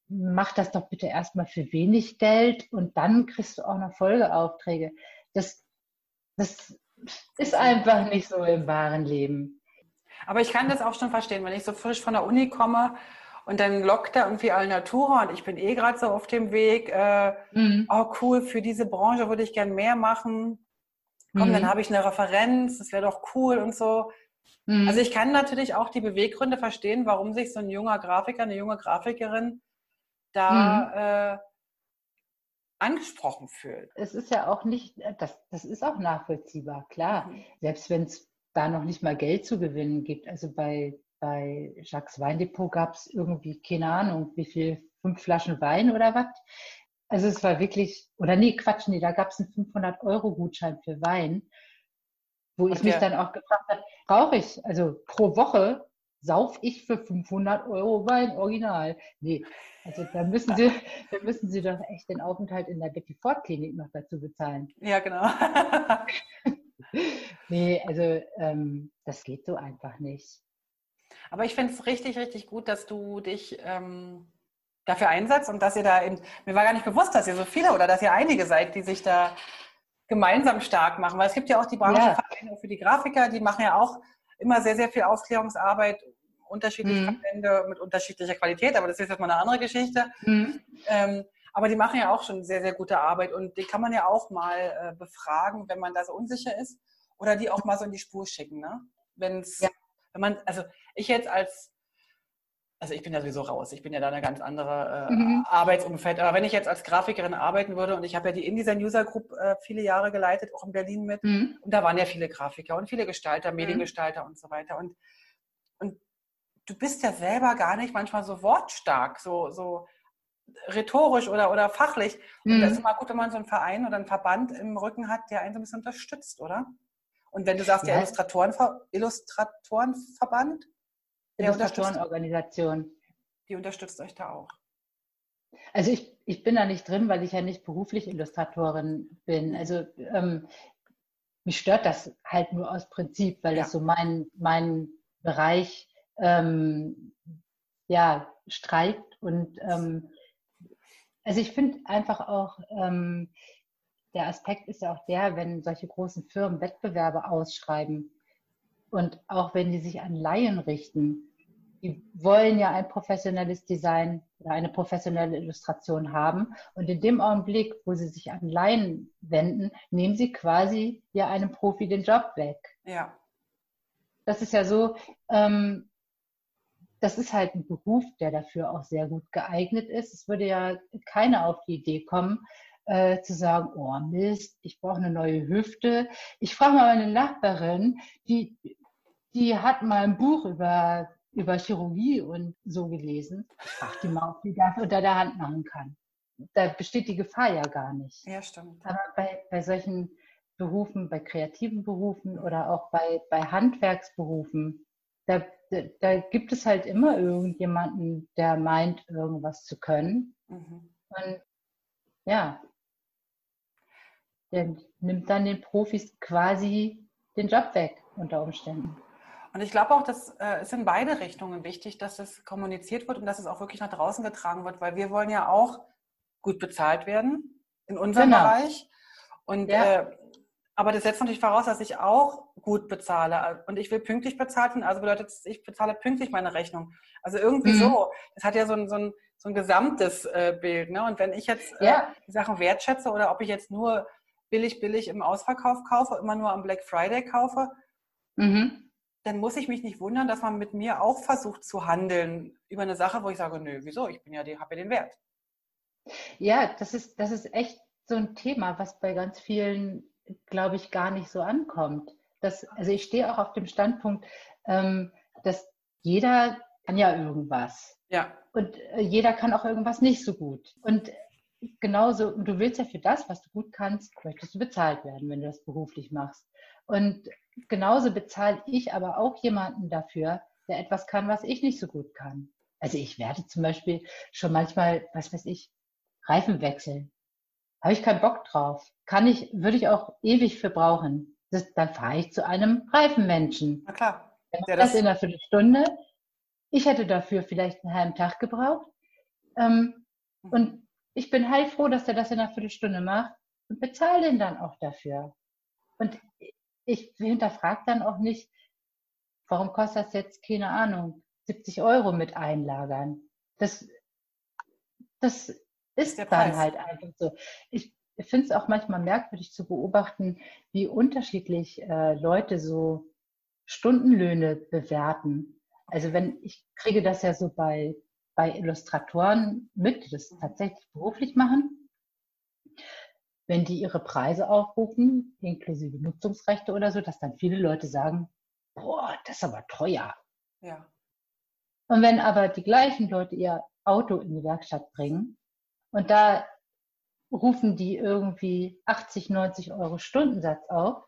mach das doch bitte erstmal für wenig Geld und dann kriegst du auch noch Folgeaufträge. Das das ist einfach nicht so im wahren Leben. Aber ich kann das auch schon verstehen, wenn ich so frisch von der Uni komme und dann lockt da irgendwie Alnatura und ich bin eh gerade so auf dem Weg. Äh, mhm. Oh cool, für diese Branche würde ich gern mehr machen. Komm, mhm. dann habe ich eine Referenz, das wäre doch cool und so. Mhm. Also ich kann natürlich auch die Beweggründe verstehen, warum sich so ein junger Grafiker, eine junge Grafikerin da mhm. äh, angesprochen fühlt. Es ist ja auch nicht, äh, das, das ist auch nachvollziehbar, klar. Mhm. Selbst wenn es da noch nicht mal Geld zu gewinnen gibt. Also bei, bei Jacques Weindepot gab es irgendwie, keine Ahnung, wie viel, fünf Flaschen Wein oder was. Also es war wirklich, oder nee, Quatsch, nee, da gab es einen 500-Euro-Gutschein für Wein, wo Und ich mich dann auch gefragt habe, brauche ich, also pro Woche sauf ich für 500 Euro Wein original. Nee, also da müssen Sie, da müssen Sie doch echt den Aufenthalt in der Betty Ford Klinik noch dazu bezahlen. Ja, genau. nee, also ähm, das geht so einfach nicht. Aber ich finde es richtig, richtig gut, dass du dich ähm, dafür einsetzt und dass ihr da eben, mir war gar nicht bewusst, dass ihr so viele oder dass ihr einige seid, die sich da gemeinsam stark machen. Weil es gibt ja auch die Branchenvereine ja. für die Grafiker, die machen ja auch immer sehr, sehr viel Aufklärungsarbeit, unterschiedliche mhm. Verbände mit unterschiedlicher Qualität, aber das ist jetzt mal eine andere Geschichte. Mhm. Ähm, aber die machen ja auch schon sehr, sehr gute Arbeit und die kann man ja auch mal äh, befragen, wenn man da so unsicher ist oder die auch mal so in die Spur schicken. Ne? Wenn's, ja. Wenn man, also ich jetzt als also ich bin ja sowieso raus. Ich bin ja da eine ganz andere äh, mhm. Arbeitsumfeld. Aber wenn ich jetzt als Grafikerin arbeiten würde und ich habe ja die InDesign User Group äh, viele Jahre geleitet, auch in Berlin mit, mhm. und da waren ja viele Grafiker und viele Gestalter. Mediengestalter mhm. und so weiter. Und, und du bist ja selber gar nicht manchmal so wortstark, so, so rhetorisch oder, oder fachlich. Und mhm. das ist immer gut, wenn man so einen Verein oder einen Verband im Rücken hat, der einen so ein bisschen unterstützt, oder? Und wenn du sagst, der Illustratoren, Illustratorenverband? Illustratorenorganisation. Die unterstützt euch da auch. Also ich, ich bin da nicht drin, weil ich ja nicht beruflich Illustratorin bin. Also ähm, mich stört das halt nur aus Prinzip, weil ja. das so mein, mein Bereich ähm, ja, streikt. Und ähm, also ich finde einfach auch, ähm, der Aspekt ist ja auch der, wenn solche großen Firmen Wettbewerbe ausschreiben und auch wenn die sich an Laien richten, die wollen ja ein professionelles Design oder eine professionelle Illustration haben. Und in dem Augenblick, wo sie sich an Laien wenden, nehmen sie quasi ja einem Profi den Job weg. Ja. Das ist ja so, ähm, das ist halt ein Beruf, der dafür auch sehr gut geeignet ist. Es würde ja keiner auf die Idee kommen, äh, zu sagen, oh Mist, ich brauche eine neue Hüfte. Ich frage mal meine Nachbarin, die, die hat mal ein Buch über über Chirurgie und so gelesen. Ach, die mal, ob die das unter der Hand machen kann. Da besteht die Gefahr ja gar nicht. Ja, stimmt. Aber bei, bei solchen Berufen, bei kreativen Berufen oder auch bei, bei Handwerksberufen, da, da, gibt es halt immer irgendjemanden, der meint, irgendwas zu können. Mhm. Und ja, der nimmt dann den Profis quasi den Job weg unter Umständen. Und ich glaube auch, dass äh, es in beide Richtungen wichtig, dass es kommuniziert wird und dass es auch wirklich nach draußen getragen wird, weil wir wollen ja auch gut bezahlt werden in unserem genau. Bereich. Und ja. äh, aber das setzt natürlich voraus, dass ich auch gut bezahle. Und ich will pünktlich bezahlt werden, also bedeutet es, ich bezahle pünktlich meine Rechnung. Also irgendwie mhm. so. Das hat ja so ein, so ein, so ein gesamtes äh, Bild. Ne? Und wenn ich jetzt äh, ja. die Sachen wertschätze oder ob ich jetzt nur billig, billig im Ausverkauf kaufe, immer nur am Black Friday kaufe, mhm dann muss ich mich nicht wundern, dass man mit mir auch versucht zu handeln über eine Sache, wo ich sage, nö, wieso? Ich bin ja, habe ja den Wert. Ja, das ist, das ist echt so ein Thema, was bei ganz vielen, glaube ich, gar nicht so ankommt. Das, also ich stehe auch auf dem Standpunkt, ähm, dass jeder kann ja irgendwas. Ja. Und äh, jeder kann auch irgendwas nicht so gut. Und genauso, du willst ja für das, was du gut kannst, möchtest du bezahlt werden, wenn du das beruflich machst. Und genauso bezahle ich aber auch jemanden dafür, der etwas kann, was ich nicht so gut kann. Also ich werde zum Beispiel schon manchmal, was weiß ich, Reifen wechseln. Habe ich keinen Bock drauf. Kann ich, würde ich auch ewig für brauchen. Das, dann fahre ich zu einem Reifenmenschen. Na klar. Der das in einer Viertelstunde. Ich hätte dafür vielleicht einen halben Tag gebraucht. Ähm, mhm. Und ich bin heilfroh, dass er das in einer Viertelstunde macht und bezahle den dann auch dafür. Und ich hinterfrage dann auch nicht, warum kostet das jetzt, keine Ahnung, 70 Euro mit einlagern. Das, das ist dann Preis. halt einfach so. Ich finde es auch manchmal merkwürdig zu beobachten, wie unterschiedlich äh, Leute so Stundenlöhne bewerten. Also wenn ich kriege das ja so bei, bei Illustratoren mit, die das tatsächlich beruflich machen wenn die ihre Preise aufrufen, inklusive Nutzungsrechte oder so, dass dann viele Leute sagen, boah, das ist aber teuer. Ja. Und wenn aber die gleichen Leute ihr Auto in die Werkstatt bringen und da rufen die irgendwie 80, 90 Euro Stundensatz auf,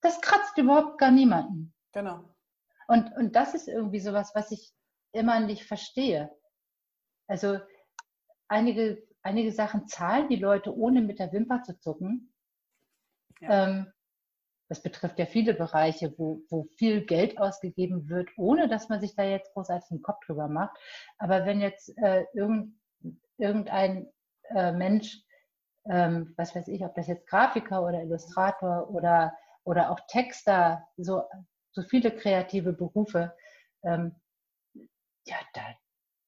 das kratzt überhaupt gar niemanden. Genau. Und, und das ist irgendwie sowas, was ich immer nicht verstehe. Also einige einige Sachen zahlen die Leute, ohne mit der Wimper zu zucken. Ja. Ähm, das betrifft ja viele Bereiche, wo, wo viel Geld ausgegeben wird, ohne dass man sich da jetzt großartig einen Kopf drüber macht. Aber wenn jetzt äh, irgend, irgendein äh, Mensch, ähm, was weiß ich, ob das jetzt Grafiker oder Illustrator oder, oder auch Texter, so, so viele kreative Berufe, ähm, ja, da,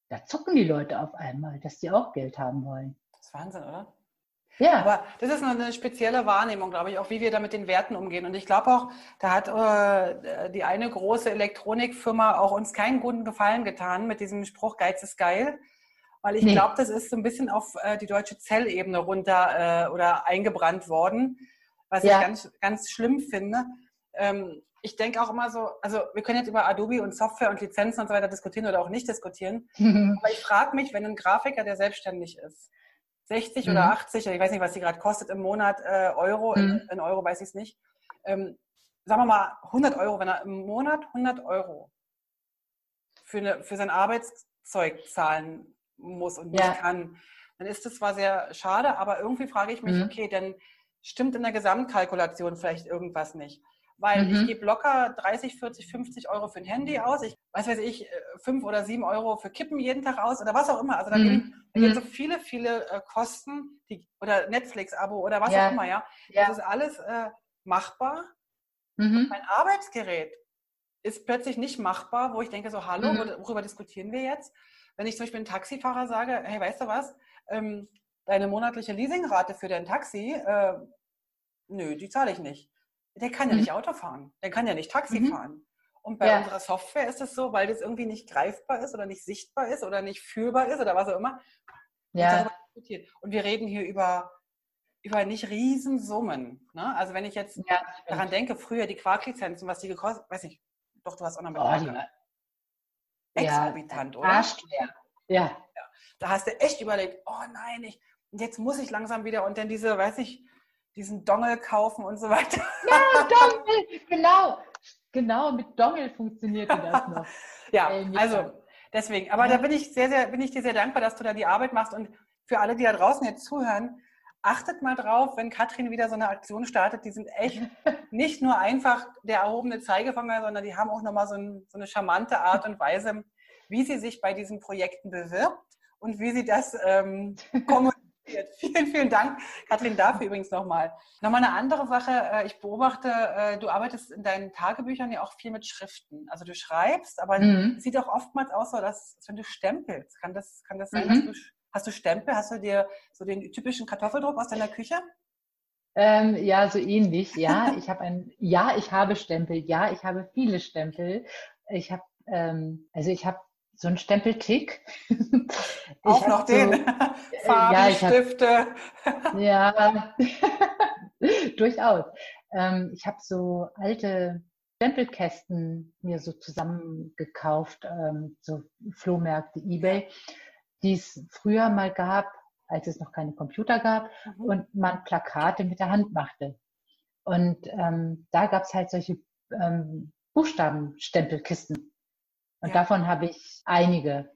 da zucken die Leute auf einmal, dass die auch Geld haben wollen. Das ist Wahnsinn, oder? Ja. Aber das ist eine spezielle Wahrnehmung, glaube ich, auch wie wir da mit den Werten umgehen. Und ich glaube auch, da hat äh, die eine große Elektronikfirma auch uns keinen guten Gefallen getan mit diesem Spruch Geiz ist geil. Weil ich nee. glaube, das ist so ein bisschen auf äh, die deutsche Zellebene runter äh, oder eingebrannt worden, was ja. ich ganz, ganz schlimm finde. Ähm, ich denke auch immer so, also wir können jetzt über Adobe und Software und Lizenzen und so weiter diskutieren oder auch nicht diskutieren. Aber ich frage mich, wenn ein Grafiker, der selbstständig ist, 60 mhm. oder 80, ich weiß nicht, was die gerade kostet im Monat, äh, Euro, mhm. in, in, Euro weiß ich es nicht, ähm, sagen wir mal 100 Euro, wenn er im Monat 100 Euro für, eine, für sein Arbeitszeug zahlen muss und nicht ja. kann, dann ist das zwar sehr schade, aber irgendwie frage ich mich, mhm. okay, dann stimmt in der Gesamtkalkulation vielleicht irgendwas nicht. Weil mhm. ich gebe locker 30, 40, 50 Euro für ein Handy aus. Ich weiß weiß ich, 5 äh, oder 7 Euro für Kippen jeden Tag aus oder was auch immer. Also da mhm. gehen, so viele, viele äh, Kosten die, oder Netflix-Abo oder was ja. auch immer, ja. ja. Das ist alles äh, machbar. Mhm. Mein Arbeitsgerät ist plötzlich nicht machbar, wo ich denke so, hallo, mhm. worüber diskutieren wir jetzt? Wenn ich zum Beispiel einem Taxifahrer sage, hey, weißt du was, ähm, deine monatliche Leasingrate für dein Taxi, äh, nö, die zahle ich nicht der kann ja mhm. nicht Auto fahren, der kann ja nicht Taxi mhm. fahren. Und bei ja. unserer Software ist es so, weil das irgendwie nicht greifbar ist oder nicht sichtbar ist oder nicht fühlbar ist oder was auch immer. Ja. Und wir reden hier über, über nicht Riesensummen. Ne? Also wenn ich jetzt ja, daran denke, früher die Quark-Lizenzen, was die gekostet, weiß nicht, doch, du hast auch noch mit oh. Exorbitant, ja, oder? Ja. ja. Da hast du echt überlegt, oh nein, ich, jetzt muss ich langsam wieder und dann diese, weiß ich, diesen Dongel kaufen und so weiter. Ja, Dongel, genau. Genau, mit Dongel funktionierte das noch. ja, äh, also deswegen. Aber ja. da bin ich sehr, sehr, bin ich dir sehr dankbar, dass du da die Arbeit machst. Und für alle, die da draußen jetzt zuhören, achtet mal drauf, wenn Katrin wieder so eine Aktion startet, die sind echt nicht nur einfach der erhobene Zeigefinger, sondern die haben auch nochmal so, ein, so eine charmante Art und Weise, wie sie sich bei diesen Projekten bewirbt und wie sie das ähm, kommuniziert Vielen, vielen Dank, Kathrin, dafür übrigens nochmal. Nochmal eine andere Sache. Äh, ich beobachte, äh, du arbeitest in deinen Tagebüchern ja auch viel mit Schriften. Also du schreibst, aber mhm. es sieht auch oftmals aus, so, dass wenn du stempelst, kann das, kann das sein, mhm. dass du, hast du Stempel? Hast du dir so den typischen Kartoffeldruck aus deiner Küche? Ähm, ja, so ähnlich. Ja, ich habe ein, ja, ich habe Stempel. Ja, ich habe viele Stempel. Ich habe, ähm, also ich habe so ein Stempeltick. Auch noch den. So, Farben, ja, Stifte. Hab, ja, durchaus. Ähm, ich habe so alte Stempelkästen mir so zusammengekauft, ähm, so Flohmärkte, Ebay, die es früher mal gab, als es noch keine Computer gab mhm. und man Plakate mit der Hand machte. Und ähm, da gab es halt solche ähm, Buchstabenstempelkisten. Und ja. davon habe ich einige.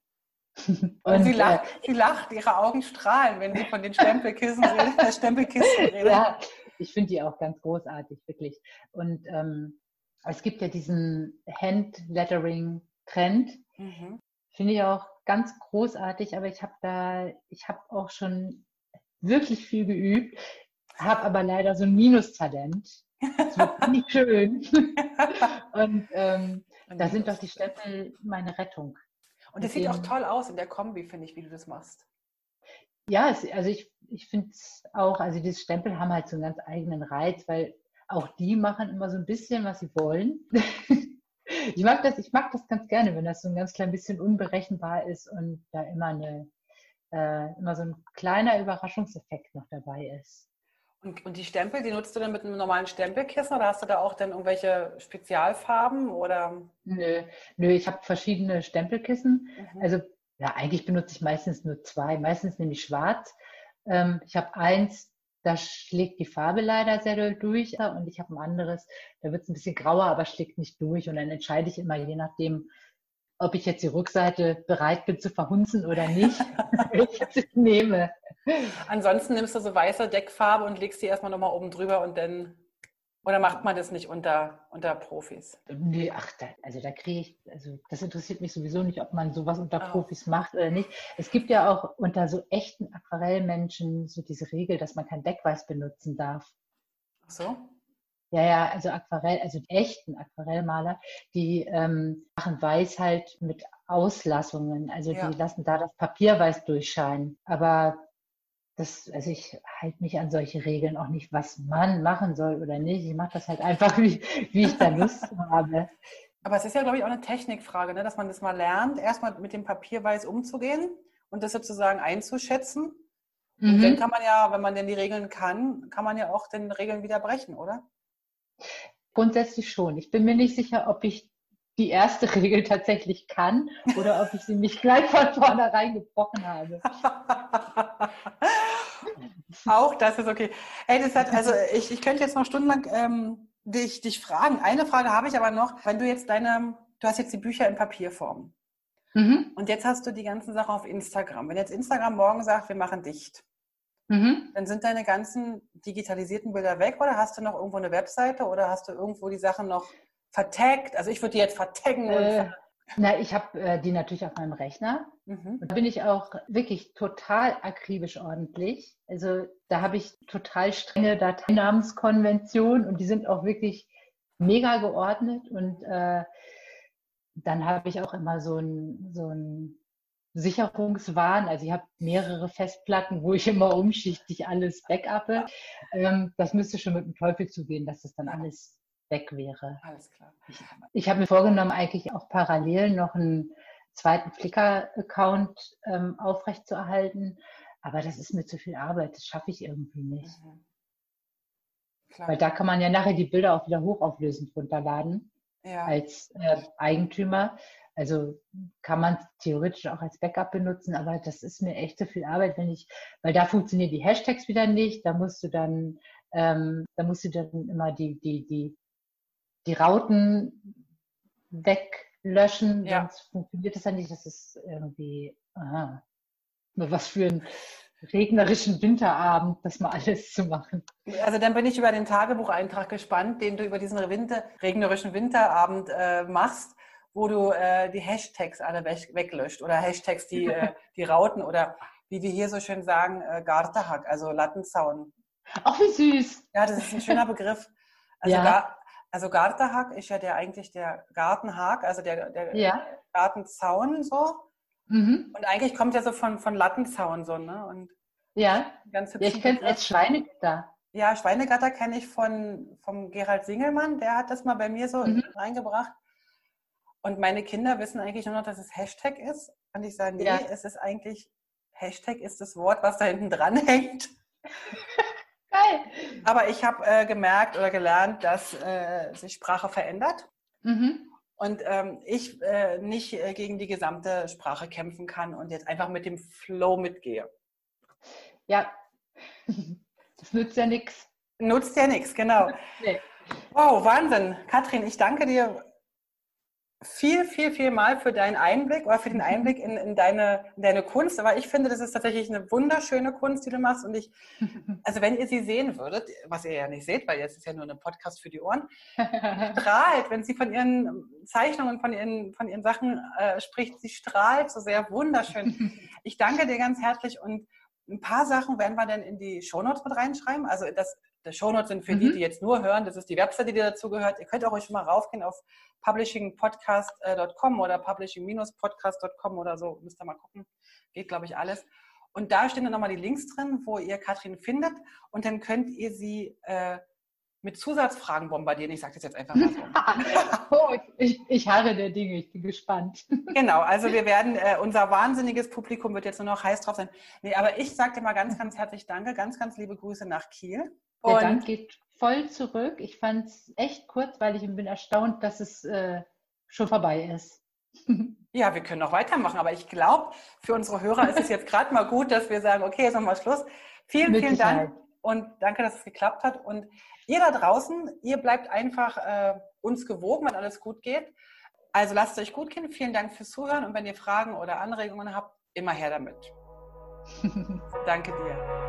Und, und sie, lacht, äh, sie lacht, ihre Augen strahlen, wenn sie von den Stempelkissen redet, äh, Stempelkisten redet. Ja, ich finde die auch ganz großartig, wirklich. Und ähm, es gibt ja diesen Handlettering-Trend. Mhm. Finde ich auch ganz großartig, aber ich habe da, ich habe auch schon wirklich viel geübt, habe aber leider so ein Minustalent. Das wird nicht schön. Und ähm, da sind doch die Stempel meine Rettung. Und das sieht auch toll aus in der Kombi, finde ich, wie du das machst. Ja, es, also ich, ich finde es auch, also diese Stempel haben halt so einen ganz eigenen Reiz, weil auch die machen immer so ein bisschen, was sie wollen. Ich mag das, ich mag das ganz gerne, wenn das so ein ganz klein bisschen unberechenbar ist und da immer eine, äh, immer so ein kleiner Überraschungseffekt noch dabei ist. Und, und die Stempel, die nutzt du dann mit einem normalen Stempelkissen oder hast du da auch dann irgendwelche Spezialfarben oder? Nö, nö ich habe verschiedene Stempelkissen. Mhm. Also ja, eigentlich benutze ich meistens nur zwei. Meistens nehme ich schwarz. Ähm, ich habe eins, da schlägt die Farbe leider sehr durch und ich habe ein anderes, da wird es ein bisschen grauer, aber schlägt nicht durch. Und dann entscheide ich immer je nachdem, ob ich jetzt die Rückseite bereit bin zu verhunzen oder nicht, welches ich nehme. Ansonsten nimmst du so weiße Deckfarbe und legst die erstmal nochmal oben drüber und dann oder macht man das nicht unter, unter Profis? Nee, ach, da, also da kriege ich, also das interessiert mich sowieso nicht, ob man sowas unter oh. Profis macht oder nicht. Es gibt ja auch unter so echten Aquarellmenschen so diese Regel, dass man kein Deckweiß benutzen darf. Ach so? Ja, ja, also Aquarell, also die echten Aquarellmaler, die ähm, machen Weiß halt mit Auslassungen. Also ja. die lassen da das Papierweiß durchscheinen. Aber das, also ich halte mich an solche Regeln auch nicht, was man machen soll oder nicht. Ich mache das halt einfach, wie, wie ich da Lust habe. Aber es ist ja, glaube ich, auch eine Technikfrage, ne? dass man das mal lernt, erstmal mit dem Papierweiß umzugehen und das sozusagen einzuschätzen. Mhm. Und dann kann man ja, wenn man denn die Regeln kann, kann man ja auch den Regeln wieder brechen, oder? grundsätzlich schon. Ich bin mir nicht sicher, ob ich die erste Regel tatsächlich kann oder ob ich sie nicht gleich von vornherein gebrochen habe. Auch das ist okay. Hey, das hat, also ich, ich könnte jetzt noch stundenlang ähm, dich, dich fragen. Eine Frage habe ich aber noch. Wenn du jetzt deine, du hast jetzt die Bücher in Papierform. Mhm. Und jetzt hast du die ganzen Sachen auf Instagram. Wenn jetzt Instagram morgen sagt, wir machen dicht, mhm. dann sind deine ganzen digitalisierten Bilder weg oder hast du noch irgendwo eine Webseite oder hast du irgendwo die Sachen noch vertaggt? Also ich würde die jetzt vertaggen. Äh, na, ich habe äh, die natürlich auf meinem Rechner. Mhm. Da bin ich auch wirklich total akribisch ordentlich. Also da habe ich total strenge Dateinamenskonventionen und die sind auch wirklich mega geordnet. Und äh, dann habe ich auch immer so ein, so ein Sicherungswahn. Also ich habe mehrere Festplatten, wo ich immer umschichtig alles backuppe. Ähm, das müsste schon mit dem Teufel zugehen, dass das dann alles weg wäre. Alles klar. Ich, ich habe mir vorgenommen, eigentlich auch parallel noch einen zweiten Flickr-Account ähm, aufrechtzuerhalten. Aber das ist mir zu viel Arbeit, das schaffe ich irgendwie nicht. Mhm. Weil da kann man ja nachher die Bilder auch wieder hochauflösend runterladen ja. als äh, Eigentümer. Also kann man theoretisch auch als Backup benutzen, aber das ist mir echt zu viel Arbeit, wenn ich, weil da funktionieren die Hashtags wieder nicht, da musst du dann, ähm, da musst du dann immer die, die, die die Rauten weglöschen, ja. sonst funktioniert das ja nicht. Das ist irgendwie, aha, was für ein regnerischen Winterabend, das mal alles zu machen. Also dann bin ich über den Tagebucheintrag gespannt, den du über diesen Winter, regnerischen Winterabend äh, machst, wo du äh, die Hashtags alle weg, weglöscht oder Hashtags, die, äh, die Rauten oder wie wir hier so schön sagen, äh, Gartehack, also Lattenzaun. Ach, wie süß. Ja, das ist ein schöner Begriff. Also ja. Also Gartenhag ist ja der eigentlich der Gartenhag, also der, der ja. Gartenzaun so. Mhm. Und eigentlich kommt ja so von, von Lattenzaun so, ne? Und ja. Ganz ja ich kenne es als Schweinegatter. Ja, Schweinegatter kenne ich von vom Gerald Singelmann, der hat das mal bei mir so mhm. reingebracht. Und meine Kinder wissen eigentlich nur noch, dass es Hashtag ist. Und ich sage, nee, ja. es ist eigentlich, Hashtag ist das Wort, was da hinten dran hängt. Geil. Aber ich habe äh, gemerkt oder gelernt, dass äh, sich Sprache verändert. Mhm. Und ähm, ich äh, nicht äh, gegen die gesamte Sprache kämpfen kann und jetzt einfach mit dem Flow mitgehe. Ja, das nützt ja nichts. Nutzt ja nichts, genau. Nee. Wow, Wahnsinn. Katrin, ich danke dir viel, viel, viel mal für deinen Einblick oder für den. Einblick in, in, deine, in deine Kunst. Aber ich finde, das ist tatsächlich eine wunderschöne Kunst, die du machst. Und ich, also wenn ihr sie sehen würdet, was ihr ja nicht seht, weil jetzt ist ja nur ein Podcast für die Ohren, strahlt, wenn sie von ihren Zeichnungen, von ihren, von ihren Sachen äh, spricht, sie strahlt so sehr wunderschön. Ich danke dir ganz herzlich und ein paar Sachen werden wir dann in die Shownotes mit reinschreiben. Also das die Shownotes sind für mhm. die, die jetzt nur hören. Das ist die Webseite, die dazu gehört. Ihr könnt auch euch mal raufgehen auf publishingpodcast.com oder publishing-podcast.com oder so. Müsst ihr mal gucken. Geht, glaube ich, alles. Und da stehen dann nochmal die Links drin, wo ihr Katrin findet. Und dann könnt ihr sie äh, mit Zusatzfragen bombardieren. Ich sage das jetzt einfach mal so. oh, ich, ich harre der Dinge, ich bin gespannt. genau, also wir werden, äh, unser wahnsinniges Publikum wird jetzt nur noch heiß drauf sein. Nee, aber ich sage dir mal ganz, ganz herzlich Danke, ganz, ganz liebe Grüße nach Kiel. Der und Dank geht voll zurück. Ich fand es echt kurzweilig und bin erstaunt, dass es äh, schon vorbei ist. Ja, wir können noch weitermachen, aber ich glaube, für unsere Hörer ist es jetzt gerade mal gut, dass wir sagen, okay, jetzt wir Schluss. Vielen, vielen Dank und danke, dass es geklappt hat. Und ihr da draußen, ihr bleibt einfach äh, uns gewogen, wenn alles gut geht. Also lasst es euch gut gehen. Vielen Dank fürs Zuhören und wenn ihr Fragen oder Anregungen habt, immer her damit. danke dir.